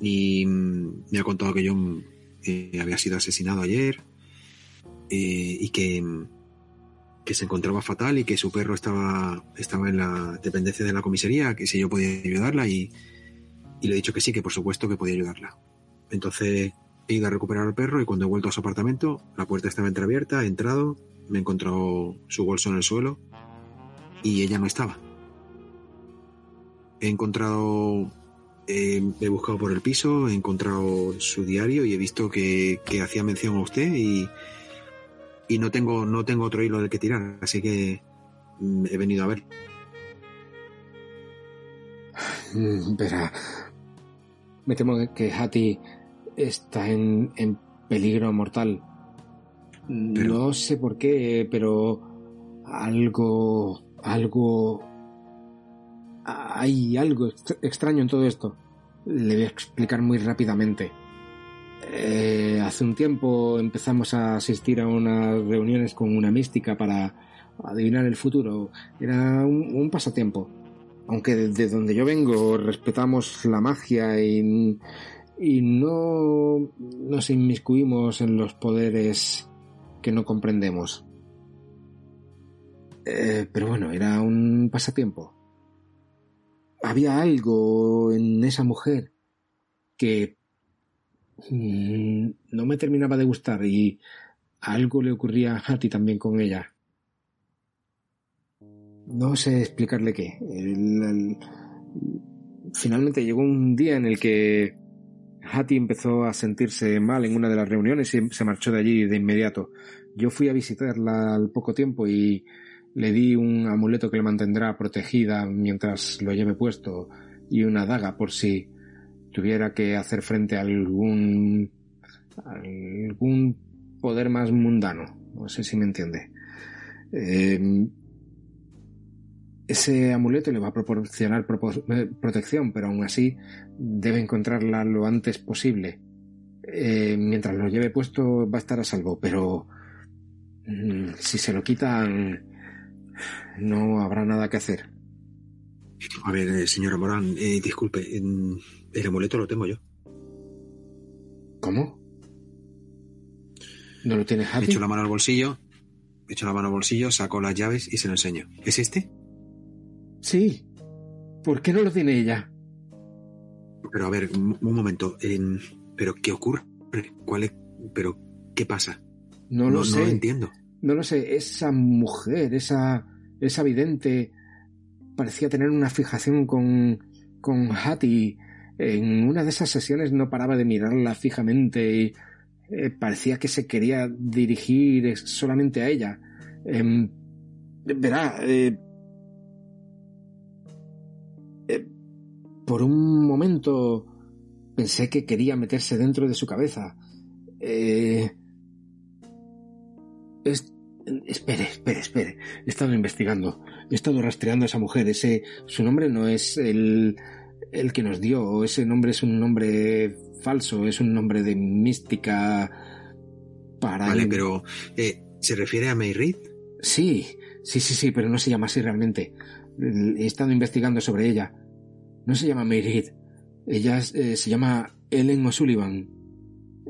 Y mm, me ha contado que John eh, había sido asesinado ayer eh, y que, mm, que se encontraba fatal y que su perro estaba, estaba en la dependencia de la comisaría, que si yo podía ayudarla y, y le he dicho que sí, que por supuesto que podía ayudarla. Entonces he ido a recuperar al perro y cuando he vuelto a su apartamento, la puerta estaba entreabierta, he entrado, me he encontrado su bolso en el suelo y ella no estaba. He encontrado, eh, he buscado por el piso, he encontrado su diario y he visto que, que hacía mención a usted y, y no tengo, no tengo otro hilo del que tirar, así que mm, he venido a ver. Mm, Verá, me temo que Hattie está en, en peligro mortal. No sé por qué, pero algo, algo, hay algo ext- extraño en todo esto. Le voy a explicar muy rápidamente. Eh, hace un tiempo empezamos a asistir a unas reuniones con una mística para adivinar el futuro. Era un, un pasatiempo. Aunque desde donde yo vengo respetamos la magia y, y no nos inmiscuimos en los poderes que no comprendemos. Eh, pero bueno, era un pasatiempo. Había algo en esa mujer que mm, no me terminaba de gustar y algo le ocurría a Hattie también con ella. No sé explicarle qué. Finalmente llegó un día en el que Hattie empezó a sentirse mal en una de las reuniones y se marchó de allí de inmediato. Yo fui a visitarla al poco tiempo y le di un amuleto que le mantendrá protegida mientras lo lleve puesto y una daga por si tuviera que hacer frente a algún algún poder más mundano. No sé si me entiende. Eh, ese amuleto le va a proporcionar propo- eh, protección, pero aún así debe encontrarla lo antes posible. Eh, mientras lo lleve puesto va a estar a salvo, pero mm, si se lo quitan no habrá nada que hacer. A ver, eh, señora Morán, eh, disculpe, el amuleto lo tengo yo. ¿Cómo? ¿No lo tienes Hattie? echo la mano al bolsillo, echo la mano al bolsillo, saco las llaves y se lo enseño. ¿Es este? Sí. ¿Por qué no lo tiene ella? Pero a ver, un, un momento. ¿Pero qué ocurre? ¿Cuál es? ¿Pero qué pasa? No lo sé. No lo entiendo. No lo sé, esa mujer, esa, esa vidente, parecía tener una fijación con, con Hattie. En una de esas sesiones no paraba de mirarla fijamente y eh, parecía que se quería dirigir eh, solamente a ella. Em, verá, eh, por un momento pensé que quería meterse dentro de su cabeza. Eh, es- Espere, espere, espere. He estado investigando. He estado rastreando a esa mujer. Ese, su nombre no es el, el que nos dio. Ese nombre es un nombre falso. Es un nombre de mística para... Vale, pero eh, ¿se refiere a May Reed? Sí, sí, sí, sí, pero no se llama así realmente. He estado investigando sobre ella. No se llama Mayrid. Ella eh, se llama Ellen O'Sullivan.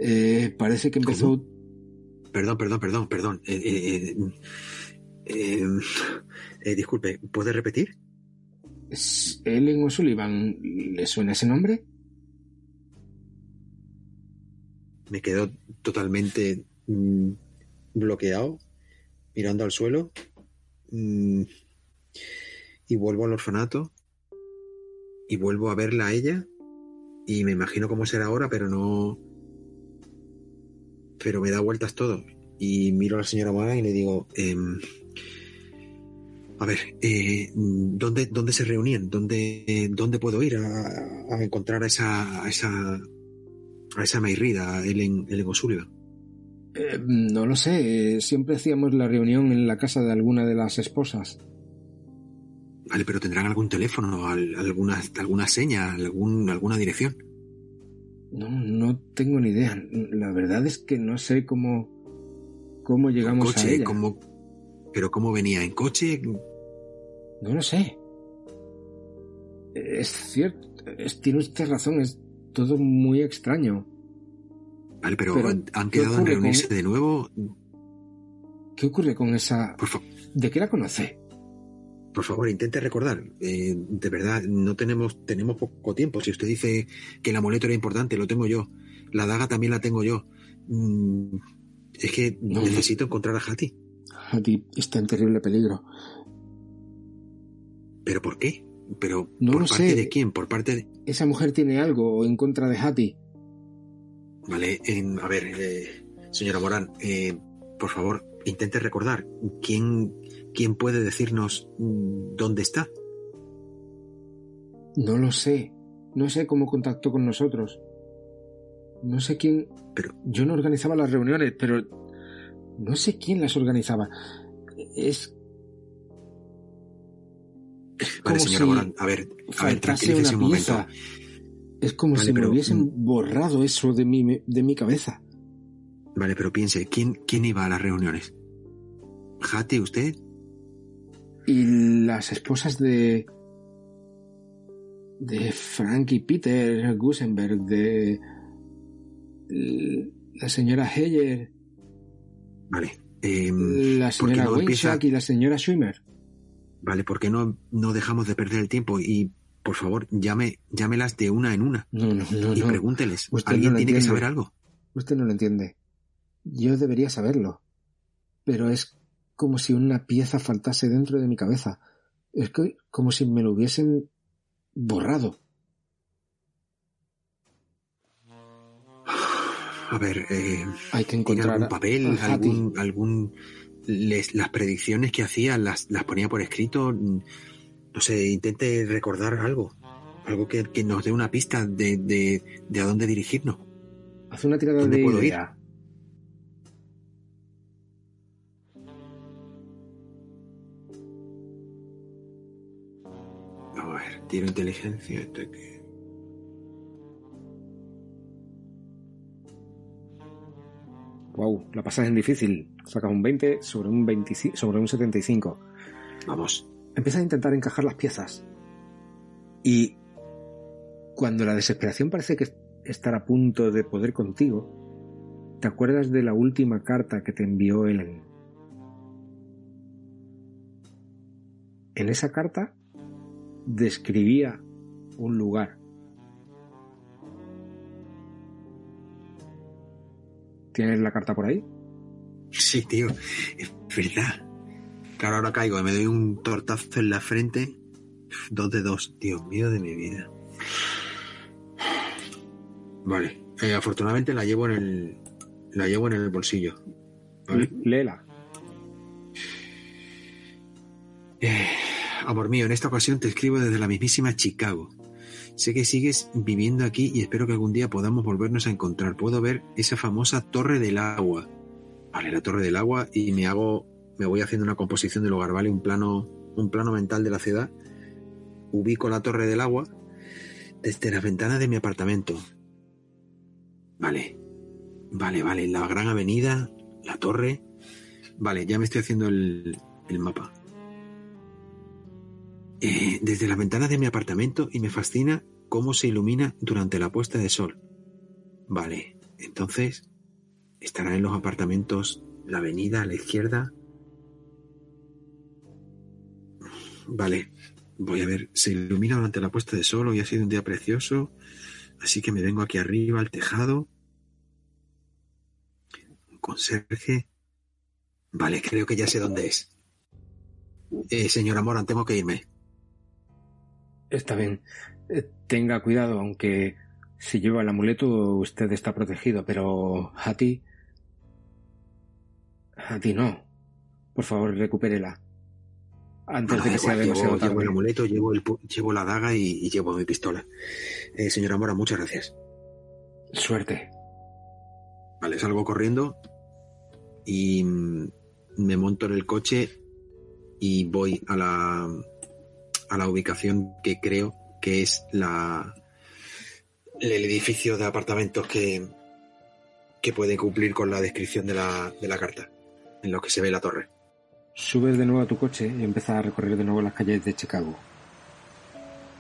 Eh, parece que empezó... Perdón, perdón, perdón, perdón. Eh, disculpe, ¿puede repetir? ¿Es Ellen O'Sullivan? ¿Le suena ese nombre? Me quedo totalmente mm, bloqueado, mirando al suelo. mm, y vuelvo al orfanato. Y vuelvo a verla a ella. Y me imagino cómo será ahora, pero no. Pero me da vueltas todo. Y miro a la señora Mara y le digo. em, a ver, eh, ¿dónde, ¿dónde se reunían? ¿Dónde, ¿Dónde puedo ir a, encontrar a esa, a esa, a esa Mayrida, a Ellen, Ellen? Eh, no lo sé. eh, Siempre hacíamos la reunión en la casa de alguna de las esposas. Vale, pero tendrán algún teléfono, al- alguna, alguna seña, algún, alguna dirección. No, no tengo ni idea. La verdad es que no sé cómo, cómo llegamos coche, a ella. ¿cómo- pero cómo venía en coche, No lo sé. Es cierto, es- tiene usted razón, es todo muy extraño. vale, pero, Pero, han, han ¿qué quedado en reunirse con- de nuevo. ¿Qué ocurre con esa... Por, ¿De qué la conoce? Por favor, intente recordar. Eh, de verdad, no tenemos, tenemos poco tiempo. Si usted dice que el amuleto era importante, lo tengo yo. La daga también la tengo yo. Mm, es que No. necesito encontrar a Hattie. Hattie está en terrible peligro. ¿Pero por qué? ¿Pero No por lo parte sé. de quién? ¿Por parte de...? Esa mujer tiene algo en contra de Hattie. Vale, a ver, eh, señora Morán, eh, por favor, intente recordar quién, quién puede decirnos mm, dónde está. No lo sé. No sé cómo contactó con nosotros. No sé quién... Pero- Yo no organizaba las reuniones, pero... No sé quién las organizaba. Es... Es Vale, como señora si Morán, a ver, a ver, tranquilícese un pieza. momento. Es como Vale, si me hubiesen mm. borrado eso de mi, de mi cabeza. Vale, pero piense, ¿quién, quién iba a las reuniones? ¿Hattie, usted? Y las esposas de. de Frank y Peter Gusenberg, de. la señora Heyer. Vale. em, La ¿por qué señora no empieza- y la señora Schwimmer. Vale, ¿por qué no, no dejamos de perder el tiempo? Y, por favor, llame, llámelas de una en una. No, no, no, y pregúnteles. Usted ¿Alguien tiene que saber algo? Usted no lo entiende. Yo debería saberlo. Pero es como si una pieza faltase dentro de mi cabeza. Es que, como si me lo hubiesen borrado. A ver, eh, Hay que ¿tiene encontrar algún papel? ¿Algún, algún les- las predicciones que hacía las, las ponía por escrito? No sé, intente recordar algo. Algo que, que nos dé una pista de, de, de a dónde dirigirnos. Haz una tirada ¿Dónde de puedo ir? idea. Tiro inteligencia. esto hay que- Wow, la pasas en difícil. Sacas un 20 sobre un 25, sobre un 75. Vamos. Empiezas a intentar encajar las piezas. Y cuando la desesperación parece que estar a punto de poder contigo, te acuerdas de la última carta que te envió Ellen. En esa carta describía un lugar. ¿Tienes la carta por ahí? Sí, tío, es verdad. Claro, ahora caigo y me doy un tortazo en la frente. Dos de dos, Dios mío de mi vida. Vale, eh, afortunadamente la llevo en el, la llevo en el bolsillo. Vale. Léela. Eh, amor mío, en esta ocasión te escribo desde la mismísima Chicago. Sé que sigues viviendo aquí y espero que algún día podamos volvernos a encontrar. Puedo ver esa famosa Torre del Agua. Vale, la Torre del Agua y me hago, me voy haciendo una composición del lugar, ¿vale? Un plano, un plano mental de la ciudad. Ubico la Torre del Agua desde las ventanas de mi apartamento. Vale, vale, vale. La gran avenida, la torre. Vale, ya me estoy haciendo el, el mapa. Eh, desde las ventanas de mi apartamento y me fascina cómo se ilumina durante la puesta de sol. Vale, entonces estará en los apartamentos la avenida a la izquierda. Vale, voy a ver, se ilumina durante la puesta de sol, hoy ha sido un día precioso, así que me vengo aquí arriba al tejado. Conserje. Vale, creo que ya sé dónde es. Eh, señora Moran, tengo que irme. Está bien. Eh, Tenga cuidado, aunque si lleva el amuleto usted está protegido, pero a ti... A ti no. Por favor, recupérela. Antes de que sea igual, demasiado llevo, llevo el amuleto, llevo, el llevo la daga y, y llevo mi pistola. Eh, señora Mora, muchas gracias. Suerte. Vale, salgo corriendo y mm, me monto en el coche y voy a la, a la ubicación que creo que es la el edificio de apartamentos que, que puede cumplir con la descripción de la, de la carta, en lo que se ve la torre. Subes de nuevo a tu coche y empiezas a recorrer de nuevo las calles de Chicago.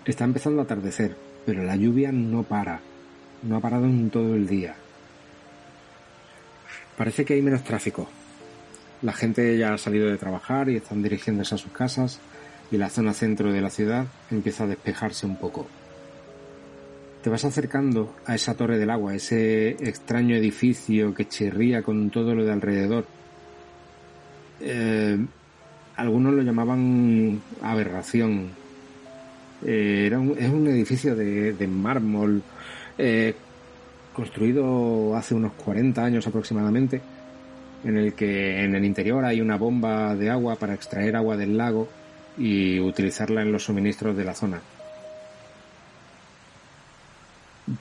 Está empezando a atardecer, pero la lluvia no para. No ha parado en todo el día. Parece que hay menos tráfico. La gente ya ha salido de trabajar y están dirigiéndose a sus casas y la zona centro de la ciudad empieza a despejarse un poco. Te vas acercando a esa torre del agua, ese extraño edificio que chirría con todo lo de alrededor. Eh, algunos lo llamaban aberración. Eh, era un, es un edificio de, de mármol eh, construido hace unos 40 años aproximadamente, en el que en el interior hay una bomba de agua para extraer agua del lago y utilizarla en los suministros de la zona.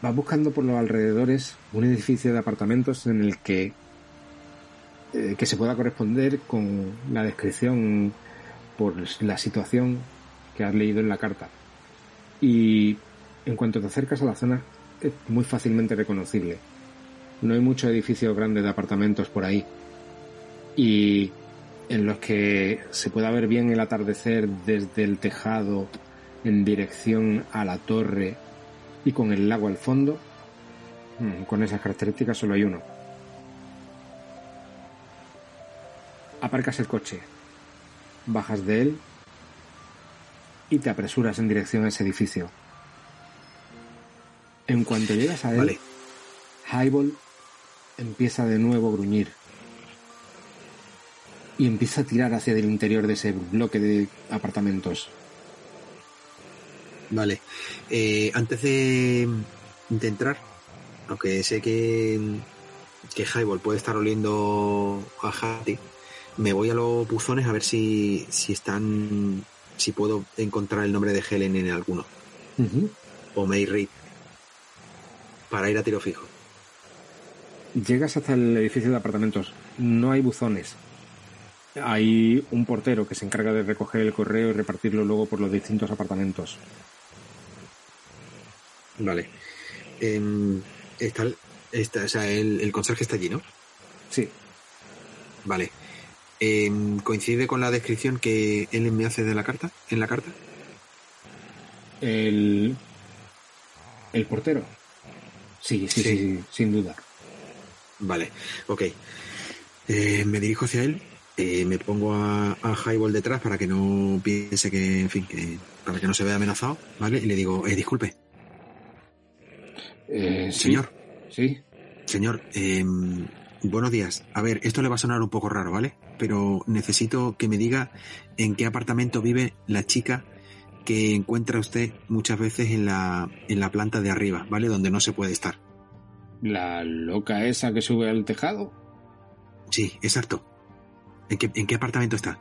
Vas buscando por los alrededores un edificio de apartamentos en el que eh, que se pueda corresponder con la descripción por la situación que has leído en la carta. Y en cuanto te acercas a la zona, es muy fácilmente reconocible. No hay muchos edificios grandes de apartamentos por ahí. Y en los que se pueda ver bien el atardecer desde el tejado en dirección a la torre y con el lago al fondo, mm, con esas características solo hay uno. Aparcas el coche, bajas de él y te apresuras en dirección a ese edificio. En cuanto llegas a él, Vale. Highball empieza de nuevo a gruñir y empieza a tirar hacia el interior de ese bloque de apartamentos. Vale. Eh, antes de, de entrar, aunque sé que, que Highball puede estar oliendo a Hattie, me voy a los buzones a ver si, si están. si puedo encontrar el nombre de Helen en alguno. O May Reed. Para ir a tiro fijo. Llegas hasta el edificio de apartamentos. No hay buzones. Hay un portero que se encarga de recoger el correo y repartirlo luego por los distintos apartamentos. Vale. Em, está, el- está, o sea, el, el conserje está allí, ¿no? Sí, Vale. Em, ¿Coincide con la descripción que él me hace de la carta? ¿En la carta? el. El portero. Sí, sí, sí, Sí. sí, sin duda. Vale, ok. Eh, me dirijo hacia él, eh, me pongo a, a Highball detrás para que no piense que, en fin, que para que no se vea amenazado, ¿vale? Y le digo, eh, disculpe, Eh, señor, Sí, señor, eh, buenos días. A ver, esto le va a sonar un poco raro, ¿vale? Pero necesito que me diga en qué apartamento vive la chica que encuentra usted muchas veces en la, en la planta de arriba, ¿vale? Donde no se puede estar. la loca esa que sube al tejado Sí, exacto. ¿En qué, en qué apartamento está?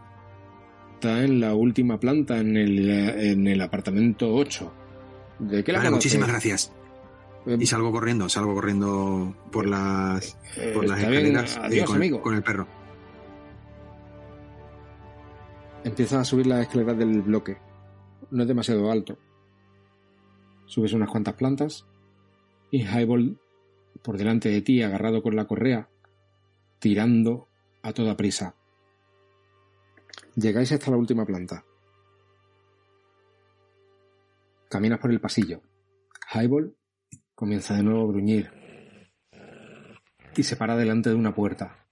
está en la última planta, en el, en el apartamento 8. ¿De qué la Vale, muchísimas gracias. Eh, Y salgo corriendo, salgo corriendo por las, eh, por las escaleras eh, adiós, con, amigo. con el perro. Empiezas a subir las escaleras del bloque. No es demasiado alto. Subes unas cuantas plantas y Highball por delante de ti, agarrado con la correa, tirando a toda prisa. Llegáis hasta la última planta. Caminas por el pasillo. Highball comienza de nuevo a gruñir y se para delante de una puerta.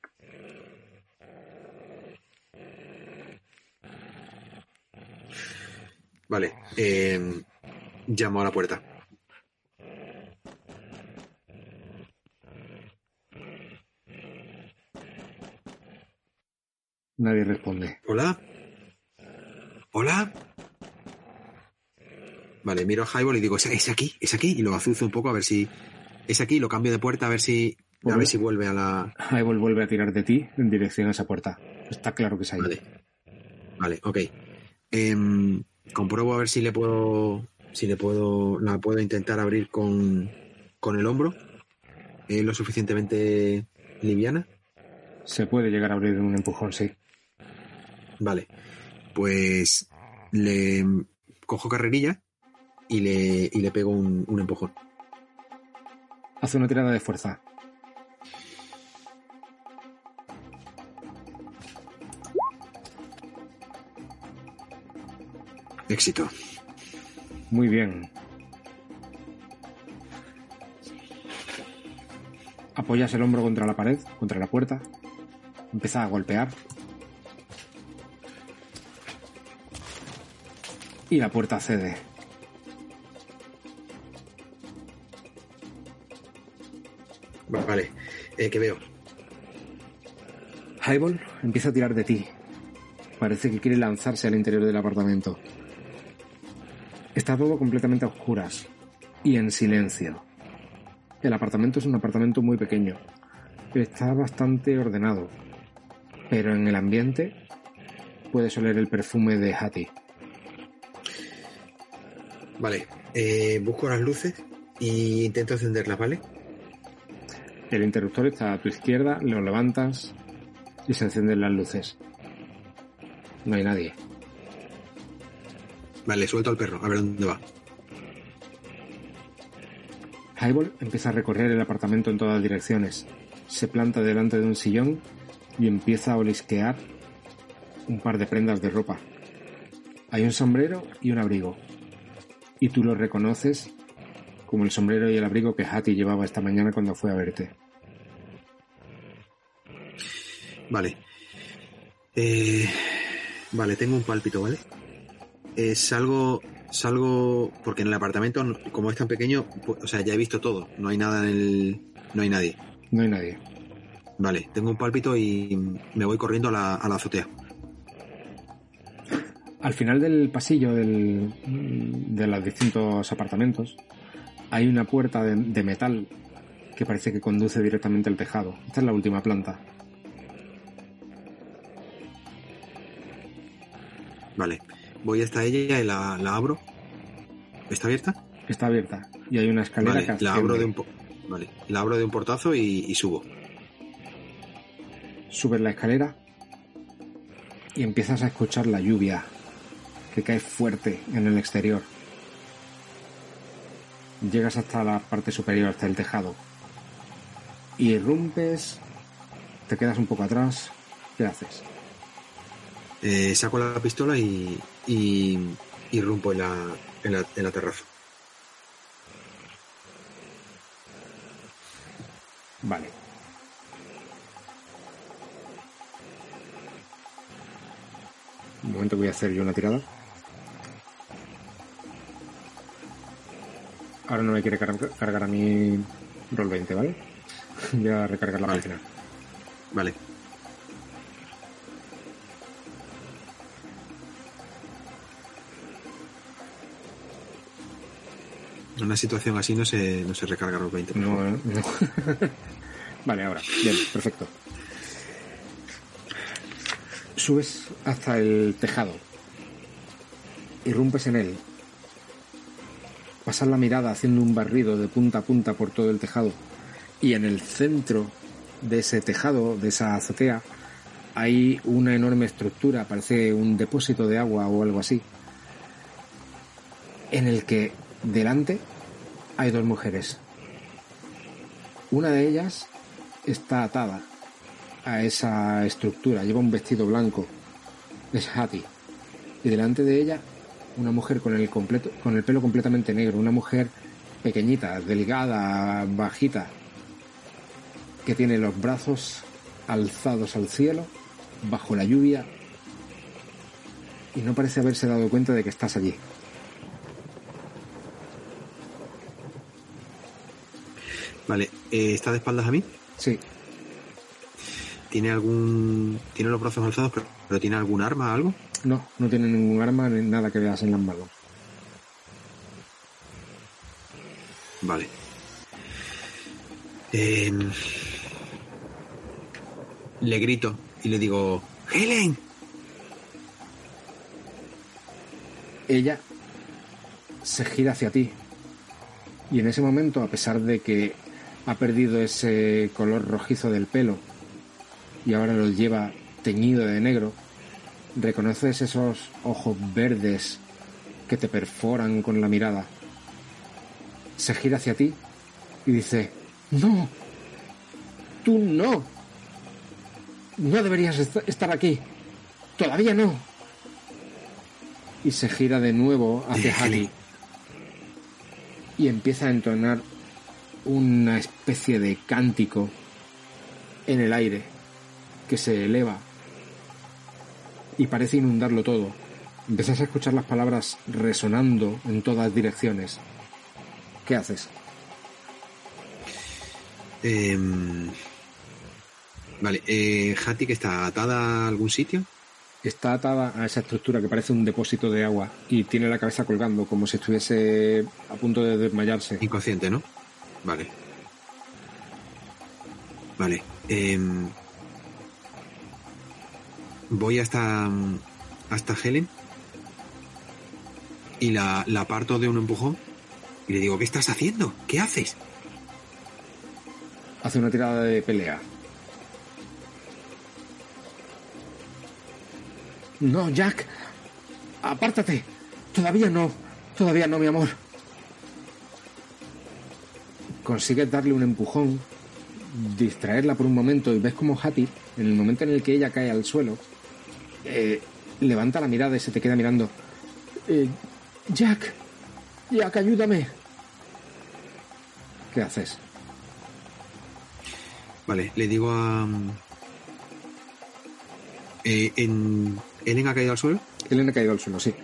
Vale, eh, llamo a la puerta. Nadie responde. ¿Hola? ¿Hola? Vale, miro a Highball y digo, ¿es, es aquí? ¿Es aquí? Y lo azuzo un poco a ver si... Es aquí, lo cambio de puerta a ver si... A Vale. ver si vuelve a la... Highball vuelve a tirar de ti en dirección a esa puerta. Está claro que es ahí. Vale. Vale, ok. Em, compruebo a ver si le puedo. Si le puedo. La puedo intentar abrir con. con el hombro. ¿Es lo suficientemente liviana? Se puede llegar a abrir en un empujón, sí. Vale. Pues. Le cojo carrerilla y le, y le pego un, un empujón. Hace una tirada de fuerza. Éxito. Muy bien. Apoyas el hombro contra la pared, contra la puerta. Empieza a golpear. Y la puerta cede. Vale. Eh, ¿Qué veo? Highball empieza a tirar de ti. Parece que quiere lanzarse al interior del apartamento. Está todo completamente a oscuras y en silencio. El apartamento es un apartamento muy pequeño. Está bastante ordenado. Pero en el ambiente puedes oler el perfume de Hattie. Vale. Eh, busco las luces y intento encenderlas, ¿vale? El interruptor está a tu izquierda, lo levantas y se encienden las luces. No hay nadie. Vale, suelto al perro, a ver dónde va. Highball empieza a recorrer el apartamento en todas direcciones. Se planta delante de un sillón y empieza a olisquear un par de prendas de ropa. Hay un sombrero y un abrigo. Y tú lo reconoces como el sombrero y el abrigo que Hattie llevaba esta mañana cuando fue a verte. Vale. Eh, vale, tengo un pálpito, ¿vale? Eh, salgo, salgo, porque en el apartamento, como es tan pequeño, pues, o sea, ya he visto todo. No hay nada en el, no hay nadie. No hay nadie. Vale, tengo un pálpito y me voy corriendo a la, a la azotea. Al final del pasillo del- de los distintos apartamentos hay una puerta de, de metal que parece que conduce directamente al tejado. Esta es la última planta. Vale, voy hasta ella y la, la abro. ¿Está abierta? Está abierta y hay una escalera Vale, que la abro de un po- vale, la abro de un portazo y, y subo. Subes la escalera y empiezas a escuchar la lluvia que cae fuerte en el exterior. Llegas hasta la parte superior, hasta el tejado. Y irrumpes, te quedas un poco atrás. ¿Qué haces? Eh, saco la pistola y, y irrumpo en la, en la, en la terraza. Vale. Un momento voy a hacer yo una tirada. Ahora no me quiere car- cargar a mí roll 20, ¿vale? Voy a recargar la Vale. Vale. En una situación así no se, no se recarga los 20. por favor. No, no. <laughs> vale, ahora. Bien, perfecto. Subes hasta el tejado. Irrumpes en él. Pasas la mirada haciendo un barrido de punta a punta por todo el tejado. Y en el centro de ese tejado, de esa azotea, hay una enorme estructura, parece un depósito de agua o algo así, en el que delante hay dos mujeres. Una de ellas está atada a esa estructura, lleva un vestido blanco, es Hattie. Y delante de ella una mujer con el, completo, con el pelo completamente negro, una mujer pequeñita, delgada, bajita, que tiene los brazos alzados al cielo, bajo la lluvia, y no parece haberse dado cuenta de que estás allí. Vale, eh, ¿está de espaldas a mí? Sí, ¿Tiene algún. Tiene los brazos alzados, pero, pero tiene algún arma, algo? No, no tiene ningún arma ni nada que veas en las manos. Vale. Em, le grito y le digo, Helen, ella se gira hacia ti. Y en ese momento, a pesar de que ha perdido ese color rojizo del pelo y ahora lo lleva teñido de negro, reconoces esos ojos verdes que te perforan con la mirada. Se gira hacia ti y dice, no, tú no, no deberías est- estar aquí, todavía no y se gira de nuevo hacia. Hattie y empieza a entonar una especie de cántico en el aire que se eleva y parece inundarlo todo. Empiezas a escuchar las palabras resonando en todas direcciones. ¿Qué haces? Em, vale, eh, que está atada a algún sitio. Está atada a esa estructura que parece un depósito de agua y tiene la cabeza colgando como si estuviese a punto de desmayarse. Inconsciente, ¿no? Vale. Vale. em, voy hasta, hasta Helen y la, la aparto de un empujón y le digo, ¿qué estás haciendo? ¿Qué haces? Hace una tirada de pelea. No, Jack. Apártate. Todavía no. Todavía no, mi amor. Consigues darle un empujón, distraerla por un momento y ves como Hattie, en el momento en el que ella cae al suelo, eh, levanta la mirada y se te queda mirando. Eh, Jack, Jack, ayúdame. ¿Qué haces? Vale, le digo a. Eh, en, ¿Ellen ha caído al suelo? Ellen ha caído al suelo, sí.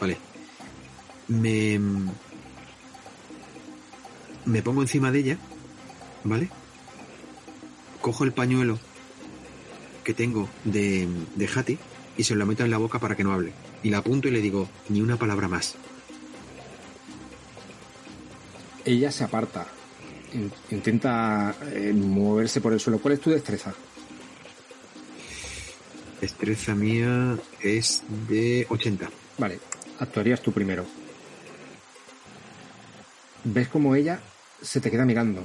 Vale. Me. Me pongo encima de ella, ¿vale? Cojo el pañuelo que tengo de, de Hattie y se lo meto en la boca para que no hable. Y la apunto y le digo, ni una palabra más. Ella se aparta. In- Intenta eh, moverse por el suelo. ¿Cuál es tu destreza? Destreza mía es de 80. Vale, actuarías tú primero. Ves como ella se te queda mirando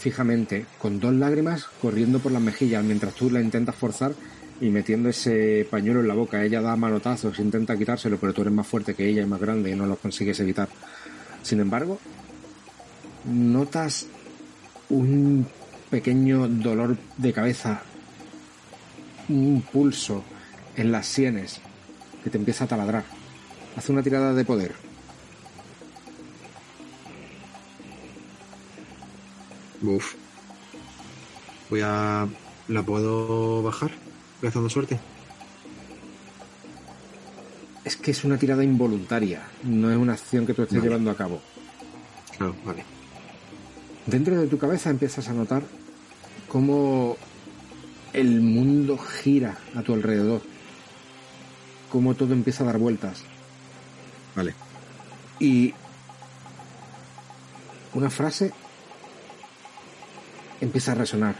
fijamente, con dos lágrimas corriendo por las mejillas, mientras tú la intentas forzar y metiendo ese pañuelo en la boca. Ella da manotazos, intenta quitárselo, pero tú eres más fuerte que ella y más grande y no lo consigues evitar. Sin embargo, notas un pequeño dolor de cabeza, un pulso en las sienes que te empieza a taladrar. Hace una tirada de poder. Uf. Voy a... ¿La puedo bajar? Gastando suerte. Es que es una tirada involuntaria, no es una acción que tú estés Vale. llevando a cabo. Claro, vale. Dentro de tu cabeza empiezas a notar cómo el mundo gira a tu alrededor, cómo todo empieza a dar vueltas. Vale. Y una frase empieza a resonar.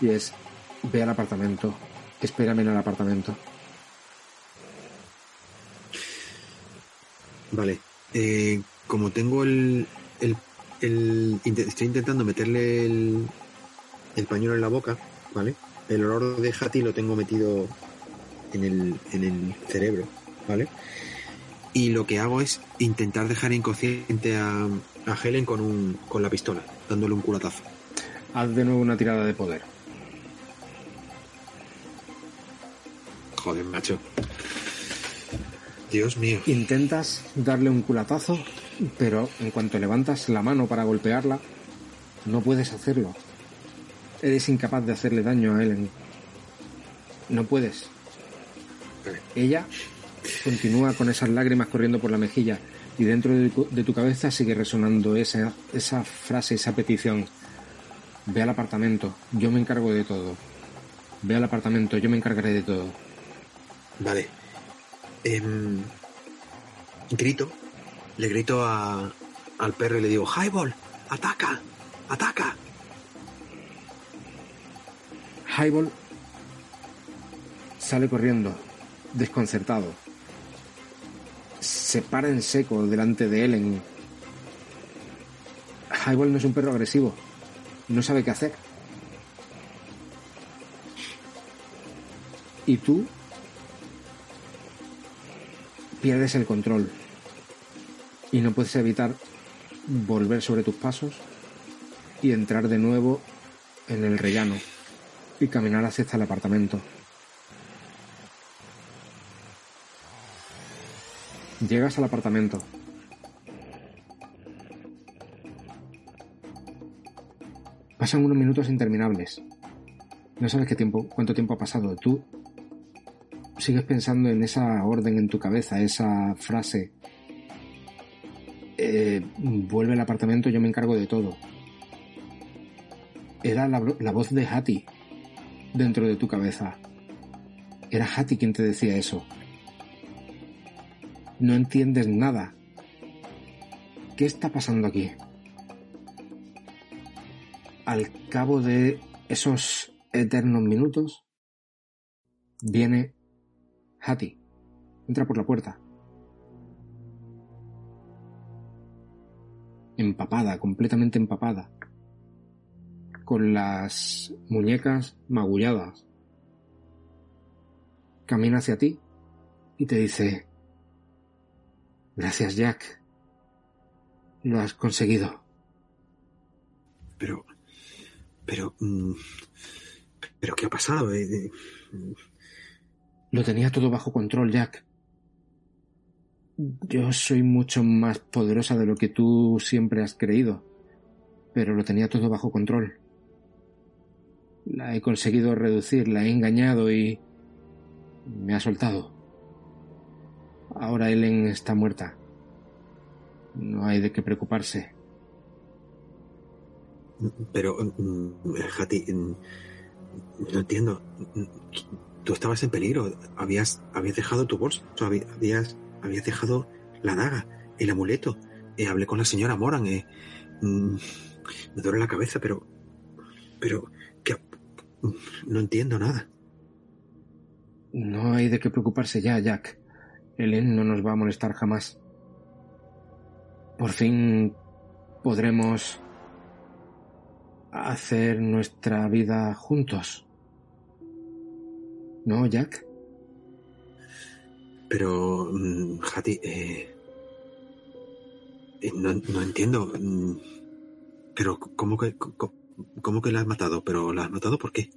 Y es, ve al apartamento, espérame en el apartamento. Vale. Eh, como tengo el, el, el- Estoy intentando meterle el, el pañuelo en la boca, ¿vale? El olor de Hattie lo tengo metido en el, en el cerebro, ¿vale? Y lo que hago es intentar dejar inconsciente a, a Helen con, un, con la pistola, dándole un culatazo. Haz de nuevo una tirada de poder. Joder, macho. Dios mío. Intentas darle un culatazo, pero en cuanto levantas la mano para golpearla, no puedes hacerlo. Eres incapaz de hacerle daño a Ellen. No puedes. Ella continúa con esas lágrimas corriendo por la mejilla y dentro de tu, de tu cabeza sigue resonando esa, esa frase, esa petición. Ve al apartamento, yo me encargo de todo. Ve al apartamento, yo me encargaré de todo. Vale. Em, grito. Le grito a, al perro y le digo, Highball, ataca, ataca. Highball sale corriendo, desconcertado. Se para en seco delante de Ellen. Highball no es un perro agresivo. No sabe qué hacer. Y tú pierdes el control. Y no puedes evitar volver sobre tus pasos y entrar de nuevo en el rellano y caminar hacia el apartamento. Llegas al apartamento. Pasan unos minutos interminables. No sabes qué tiempo, cuánto tiempo ha pasado. Tú sigues pensando en esa orden en tu cabeza, esa frase. Eh, vuelve al apartamento, yo me encargo de todo. Era la, voz de Hattie dentro de tu cabeza. Era Hattie quien te decía eso. No entiendes nada. ¿Qué está pasando aquí? Al cabo de esos eternos minutos, viene Hattie. Entra por la puerta. Empapada, completamente empapada. Con las muñecas magulladas. Camina hacia ti y te dice, Gracias, Jack. Lo has conseguido. Pero, pero, mm, ¿Pero qué ha pasado? Eh, eh, Lo tenía todo bajo control, Jack. Yo soy mucho más poderosa de lo que tú siempre has creído, pero lo tenía todo bajo control. La he conseguido reducir, la he engañado y me ha soltado. Ahora Ellen está muerta. No hay de qué preocuparse. Pero, mm, Hati, mm, no entiendo. Tú estabas en peligro. Habías, habías dejado tu bolso. Habías, habías dejado la daga, el amuleto. Eh, hablé con la señora Moran. Eh, mm, me duele la cabeza, pero. Pero. Que, no entiendo nada. No hay de qué preocuparse ya, Jack. Ellen no nos va a molestar jamás. Por fin podremos hacer nuestra vida juntos. ¿No, Jack? Pero, mm, Hati, eh, eh, no, no, entiendo. Mm, pero, ¿cómo que, cómo que la has matado? ¿Pero la has matado por qué?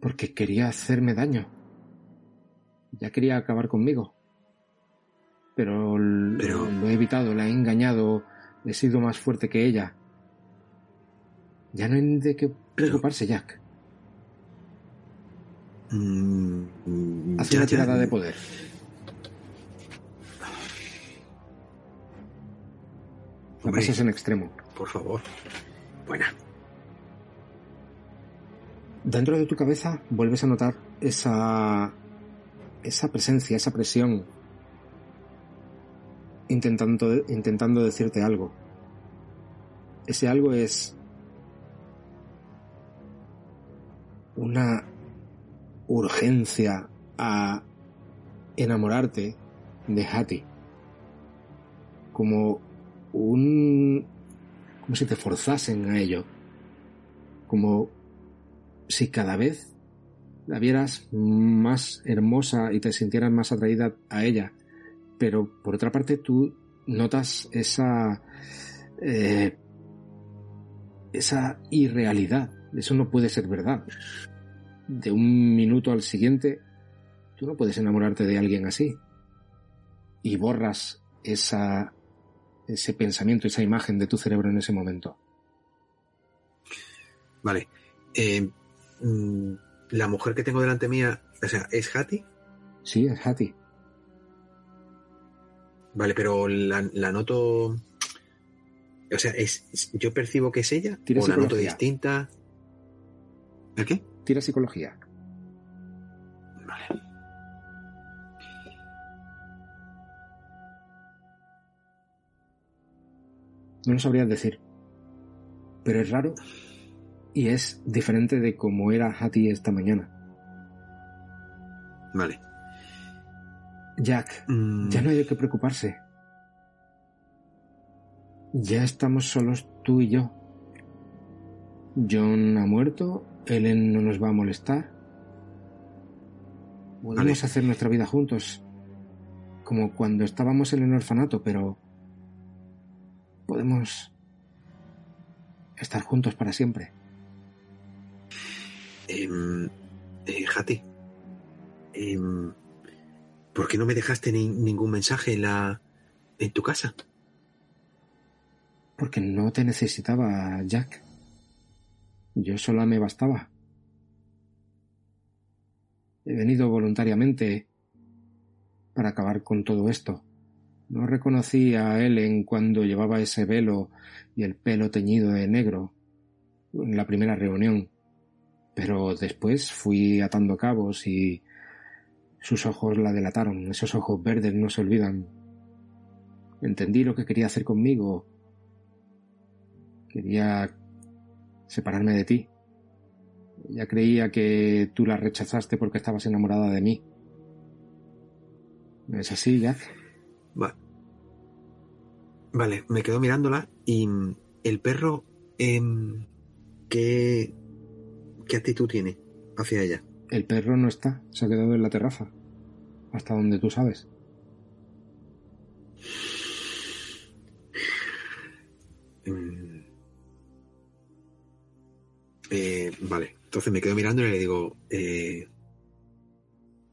Porque quería hacerme daño. Ya quería acabar conmigo. Pero, pero... Lo he evitado, la he engañado, he sido más fuerte que ella. Ya no hay de qué preocuparse, Jack. Mm, Haz una tirada de poder. La pasas en extremo. Por favor. Buena. Dentro de tu cabeza vuelves a notar esa. esa presencia, esa presión. Intentando, intentando decirte algo. Ese algo es. Una urgencia a enamorarte de Hattie. Como un... como si te forzasen a ello. Como si cada vez la vieras más hermosa y te sintieras más atraída a ella. Pero por otra parte tú notas esa... Eh, esa irrealidad. Eso no puede ser verdad de un minuto al siguiente, tú no puedes enamorarte de alguien así. Y borras esa, ese pensamiento, esa imagen de tu cerebro en ese momento. Vale. Eh, la mujer que tengo delante mía, o sea, ¿es Hattie? Sí, es Hattie. Vale, pero la, la noto. O sea, es, ¿yo percibo que es ella? Tira ¿O la noto distinta? ¿El qué? Tira psicología. Vale. No lo sabrías decir. Pero es raro y es diferente de como era Hattie esta mañana. Vale. Jack, Mm, ya no hay de qué preocuparse. Ya estamos solos tú y yo. John ha muerto, Ellen no nos va a molestar. Podemos Vale. hacer nuestra vida juntos, como cuando estábamos en el orfanato, pero podemos estar juntos para siempre. em, eh, Hattie. em, ¿Por qué no me dejaste ni- ningún mensaje en la. en tu casa? Porque no te necesitaba, Jack. Yo sola me bastaba. He venido voluntariamente para acabar con todo esto. No reconocí a Ellen cuando llevaba ese velo y el pelo teñido de negro en la primera reunión, pero después fui atando cabos y sus ojos la delataron. Esos ojos verdes no se olvidan. Entendí lo que quería hacer conmigo. Quería separarme de ti. Ya creía que tú la rechazaste porque estabas enamorada de mí. ¿No es así, Jack? Va- Vale, me quedo mirándola y mm, el perro, em, ¿qué, ¿qué actitud tiene hacia ella? El perro no está, se ha quedado en la terraza. Hasta donde tú sabes. Eh, vale. Entonces me quedo mirando y le digo, eh,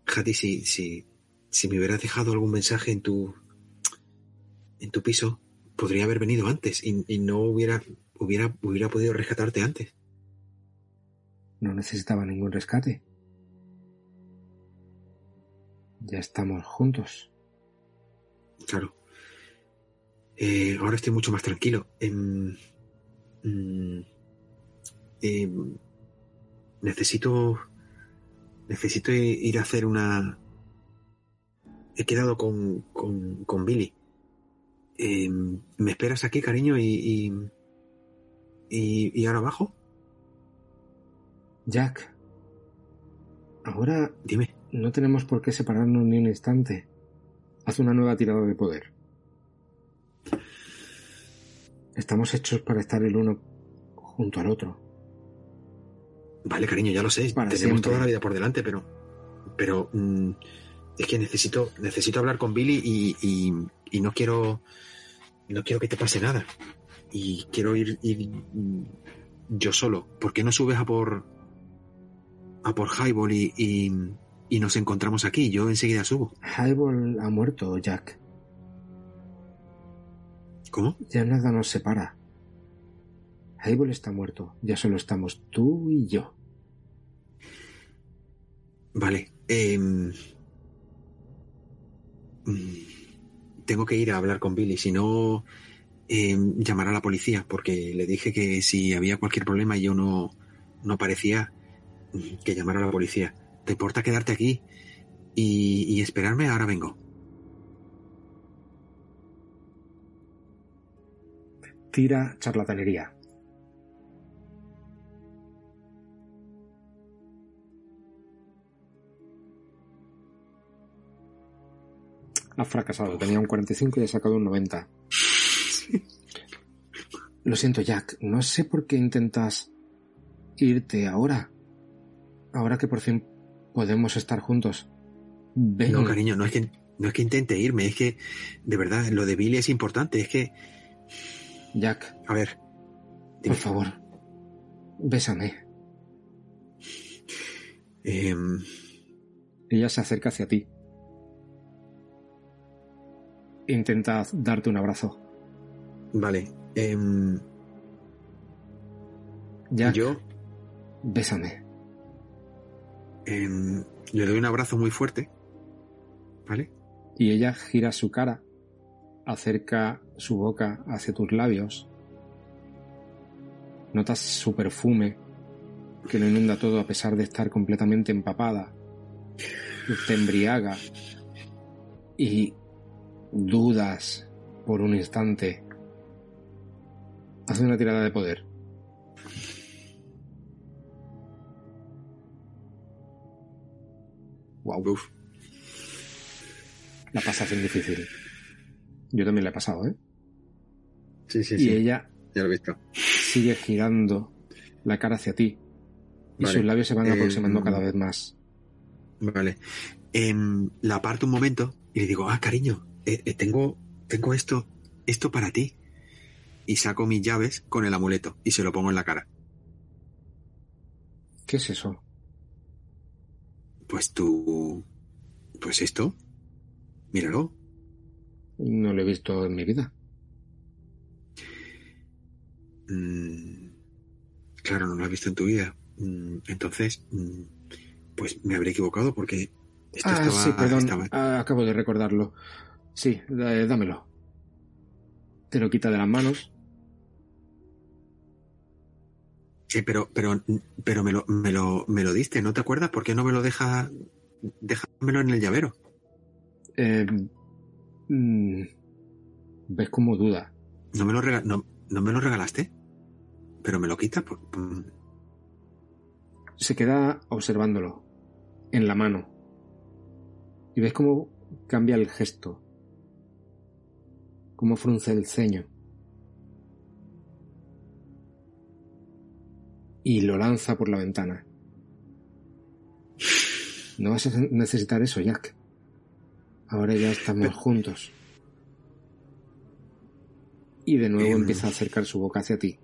Hattie, si, si, si me hubieras dejado algún mensaje en tu, en tu piso, podría haber venido antes y, y no hubiera, hubiera, hubiera podido rescatarte antes. No necesitaba ningún rescate. Ya estamos juntos. Claro. Eh, ahora estoy mucho más tranquilo. Em, mm, em, necesito. Necesito ir a hacer una. He quedado con, con, con Billy. Em, ¿Me esperas aquí, cariño? Y, y, y, y ahora abajo? Jack. Ahora Dime. no tenemos por qué separarnos ni un instante. Haz una nueva tirada de poder. Estamos hechos para estar el uno junto al otro. Vale, cariño, ya lo sé. Tenemos siempre. toda la vida por delante, pero. Pero. mm, es que necesito. Necesito hablar con Billy y, y, y no quiero. No quiero que te pase nada. Y quiero ir, ir mm, yo solo. ¿Por qué no subes a por. a por Highball y, y, y nos encontramos aquí? Yo enseguida subo. Highball ha muerto, Jack. ¿Cómo? Ya nada nos separa. Highball está muerto. Ya solo estamos tú y yo. Vale. em, mm, tengo que ir a hablar con Billy, si no em, llamar a la policía, porque le dije que si había cualquier problema y yo no, no aparecía, mm, que llamara a la policía. ¿Te importa quedarte aquí y, y esperarme? Ahora vengo. Tira charlatanería. Ha fracasado. Tenía un 45 y ha sacado un 90. Lo siento, Jack. No sé por qué intentas irte ahora. Ahora que por fin podemos estar juntos. Ven. No, cariño, no es que no es que intente irme, es que de verdad lo de Billy es importante, es que Jack, a ver, dime. por favor. Bésame. Em, Ella se acerca hacia ti. Intenta darte un abrazo. vale, em, Jack, yo bésame. em, le doy un abrazo muy fuerte, ¿vale? Y ella gira su cara, acerca su boca hacia tus labios. Notas su perfume que lo inunda todo a pesar de estar completamente empapada. Te embriaga y dudas por un instante. Haz una tirada de poder. Wow, Uf, la pasación difícil. Yo también la he pasado, ¿eh? sí, sí, y sí, ella ya lo he visto. sigue girando la cara hacia ti. Y Vale. sus labios se van Eh, aproximando cada vez más. Vale. Em, la aparto un momento y le digo, ah, cariño, eh, eh, tengo, tengo esto, esto para ti. Y saco mis llaves con el amuleto y se lo pongo en la cara. ¿Qué es eso? Pues tú, pues esto, míralo. No lo he visto en mi vida. Mm, claro, no lo has visto en tu vida. Mm, entonces, mm, pues me habré equivocado porque esto ah, estaba, sí, perdón. estaba- Ah, acabo de recordarlo. Sí, da- dámelo. Te lo quita de las manos. Eh, pero, pero, pero me lo, me lo, me lo diste, ¿no te acuerdas? ¿Por qué no me lo deja, déjamelo en el llavero? Eh, mm, ¿Ves cómo duda? ¿No me lo, rega- no, ¿no me lo regalaste? Pero me lo quita. por- Se queda observándolo en la mano. Y ves cómo cambia el gesto. Cómo frunce el ceño. Y lo lanza por la ventana. No vas a necesitar eso, Jack. Ahora ya estamos juntos. Y de nuevo Em. empieza a acercar su boca hacia ti.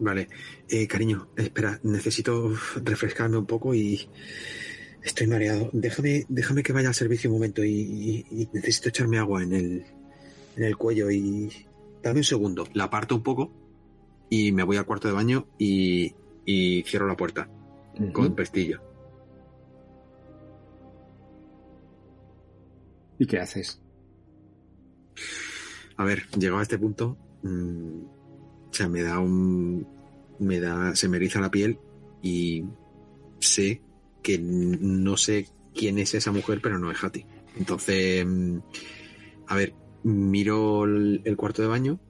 Vale. Eh, cariño, espera, necesito refrescarme un poco y estoy mareado. Déjame, déjame que vaya al servicio un momento y, y- y necesito echarme agua en el, en el cuello y... Dame un segundo. La aparto un poco y me voy al cuarto de baño y, y cierro la puerta con pestillo. ¿Y qué haces? A ver, llegado a este punto, mm, o sea, me da un, me da, se me eriza la piel y sé que no sé quién es esa mujer, pero no es Hattie. Entonces, mm, a ver, miro el, el cuarto de baño,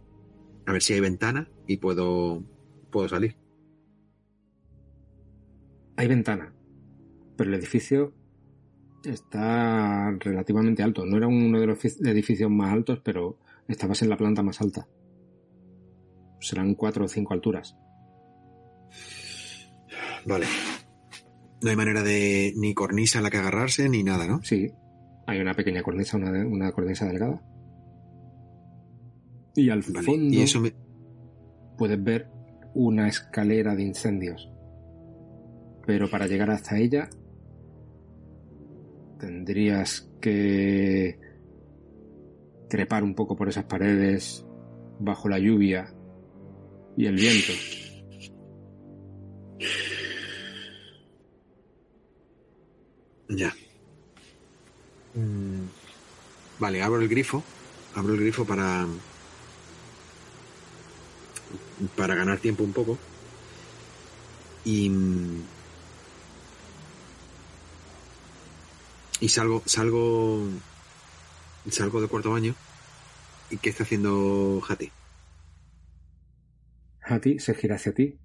a ver si hay ventana y puedo, puedo salir. Hay ventana, pero el edificio está relativamente alto. No era uno de los fi- edificios más altos, pero estabas en la planta más alta. Serán cuatro o cinco alturas. Vale. No hay manera de ni cornisa a la que agarrarse ni nada, ¿no? Sí, hay una pequeña cornisa, una, una cornisa delgada. Y al Vale. fondo Y eso me, puedes ver una escalera de incendios. Pero para llegar hasta ella tendrías que trepar un poco por esas paredes bajo la lluvia y el viento. Ya. Mm, Vale, abro el grifo. Abro el grifo para. Para ganar tiempo un poco. Y. Y salgo, salgo. Salgo del cuarto baño. ¿Y qué está haciendo Hattie? Hattie se gira hacia ti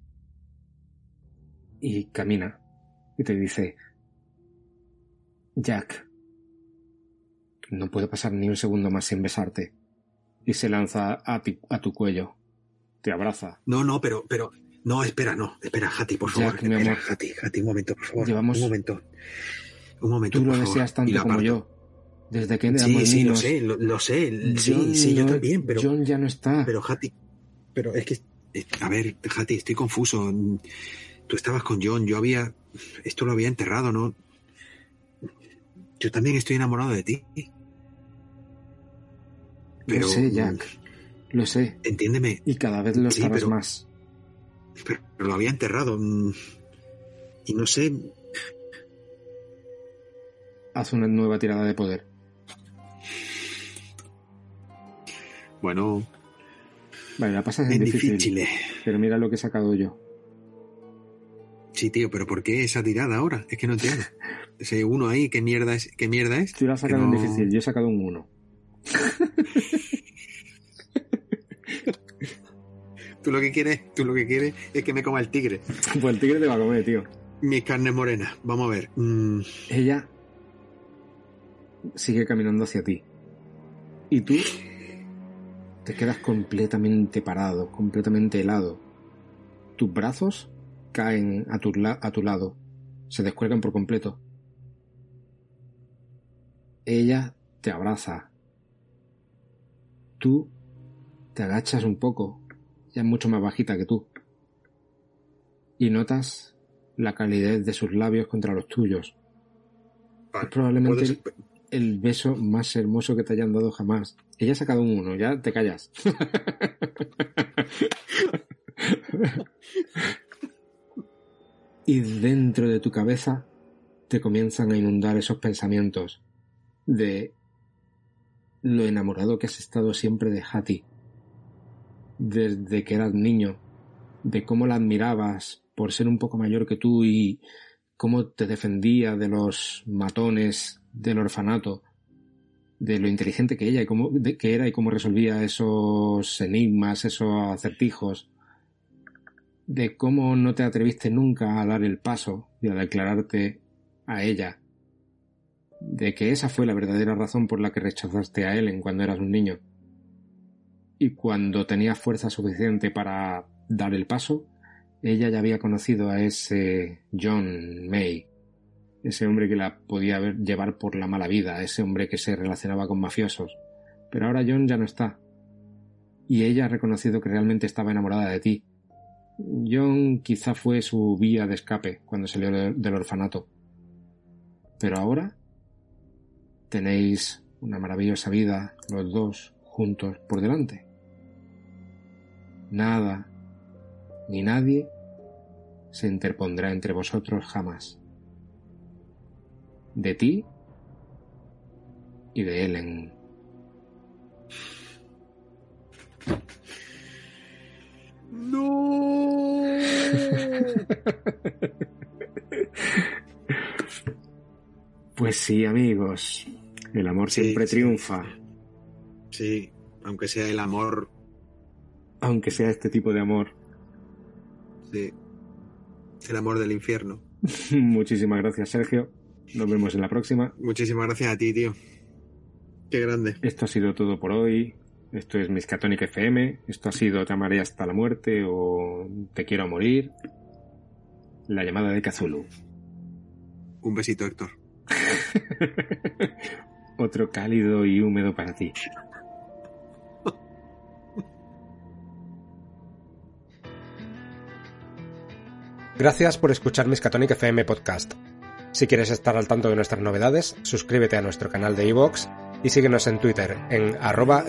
y camina y te dice, Jack, no puedo pasar ni un segundo más sin besarte. Y se lanza a, ti- a tu cuello, te abraza. No, no, pero, pero. No, espera, no. Espera, Hattie, por favor. Jack, espera. Hattie, Hattie, un momento, por favor. Llevamos- Un momento. Un momento. Tú lo por favor. deseas tanto como yo. Desde que Sí, sí, lo sé, lo, lo sé. Sí, John sí, yo no- también, pero, John ya no está. pero Hattie, pero es que, a ver, Hattie, estoy confuso. Tú estabas con John, yo había, esto lo había enterrado, ¿no? Yo también estoy enamorado de ti. Pero, lo sé, Jack. Lo sé. Entiéndeme, Y cada vez lo Sí, pero- más. pero lo había enterrado. Y no sé, Haz una nueva tirada de poder. bueno, Vale, la pasas en difícil. difícil. eh. Pero mira lo que he sacado yo. Sí, tío, pero ¿por qué esa tirada ahora? Es que no entiendo. <laughs> Ese uno ahí, ¿qué mierda es? ¿Qué mierda es? Tú lo has sacado no- en difícil, yo he sacado un 1. <laughs> Tú lo que quieres, tú lo que quieres es que me coma el tigre. <laughs> Pues el tigre te va a comer, tío. Mis carnes morenas. Vamos a ver. Mm, Ella sigue caminando hacia ti. Y tú te quedas completamente parado, completamente helado. Tus brazos caen a tu, la- a tu lado, se descuelgan por completo. Ella te abraza. Tú te agachas un poco, es mucho más bajita que tú. Y notas la calidez de sus labios contra los tuyos. vale, Es probablemente el beso más hermoso que te hayan dado jamás. Ella ha sacado un uno, ya te callas. <laughs> y dentro de tu cabeza te comienzan a inundar esos pensamientos de lo enamorado que has estado siempre de Hattie, desde que eras niño, de cómo la admirabas por ser un poco mayor que tú y cómo te defendía de los matones del orfanato, de lo inteligente que ella y cómo, de- que era y cómo resolvía esos enigmas, esos acertijos, de cómo no te atreviste nunca a dar el paso y a declararte a ella, de que esa fue la verdadera razón por la que rechazaste a Ellen cuando eras un niño. Y cuando tenías fuerza suficiente para dar el paso, ella ya había conocido a ese John May, ese hombre que la podía llevar por la mala vida, ese hombre que se relacionaba con mafiosos. Pero ahora John ya no está. Y ella ha reconocido que realmente estaba enamorada de ti. John quizá fue su vía de escape cuando salió del orfanato. Pero ahora tenéis una maravillosa vida los dos juntos por delante. Nada ni nadie se interpondrá entre vosotros jamás. De ti y de Ellen. ¡No! <laughs> pues sí, amigos. El amor Sí, siempre sí. triunfa. Sí, aunque sea el amor, Aunque sea este tipo de amor. sí. El amor del infierno. <laughs> Muchísimas gracias, Sergio. Nos vemos en la próxima. Muchísimas gracias a ti, tío. Qué grande. Esto ha sido todo por hoy. Esto es Miskatonic FM. Esto ha sido Te amaré hasta la muerte o Te quiero morir. La llamada de Kazulu. Un besito, Héctor. <laughs> Otro cálido y húmedo para ti. Gracias por escuchar Miskatonic FM Podcast. Si quieres estar al tanto de nuestras novedades, suscríbete a nuestro canal de iVoox y síguenos en Twitter en arroba.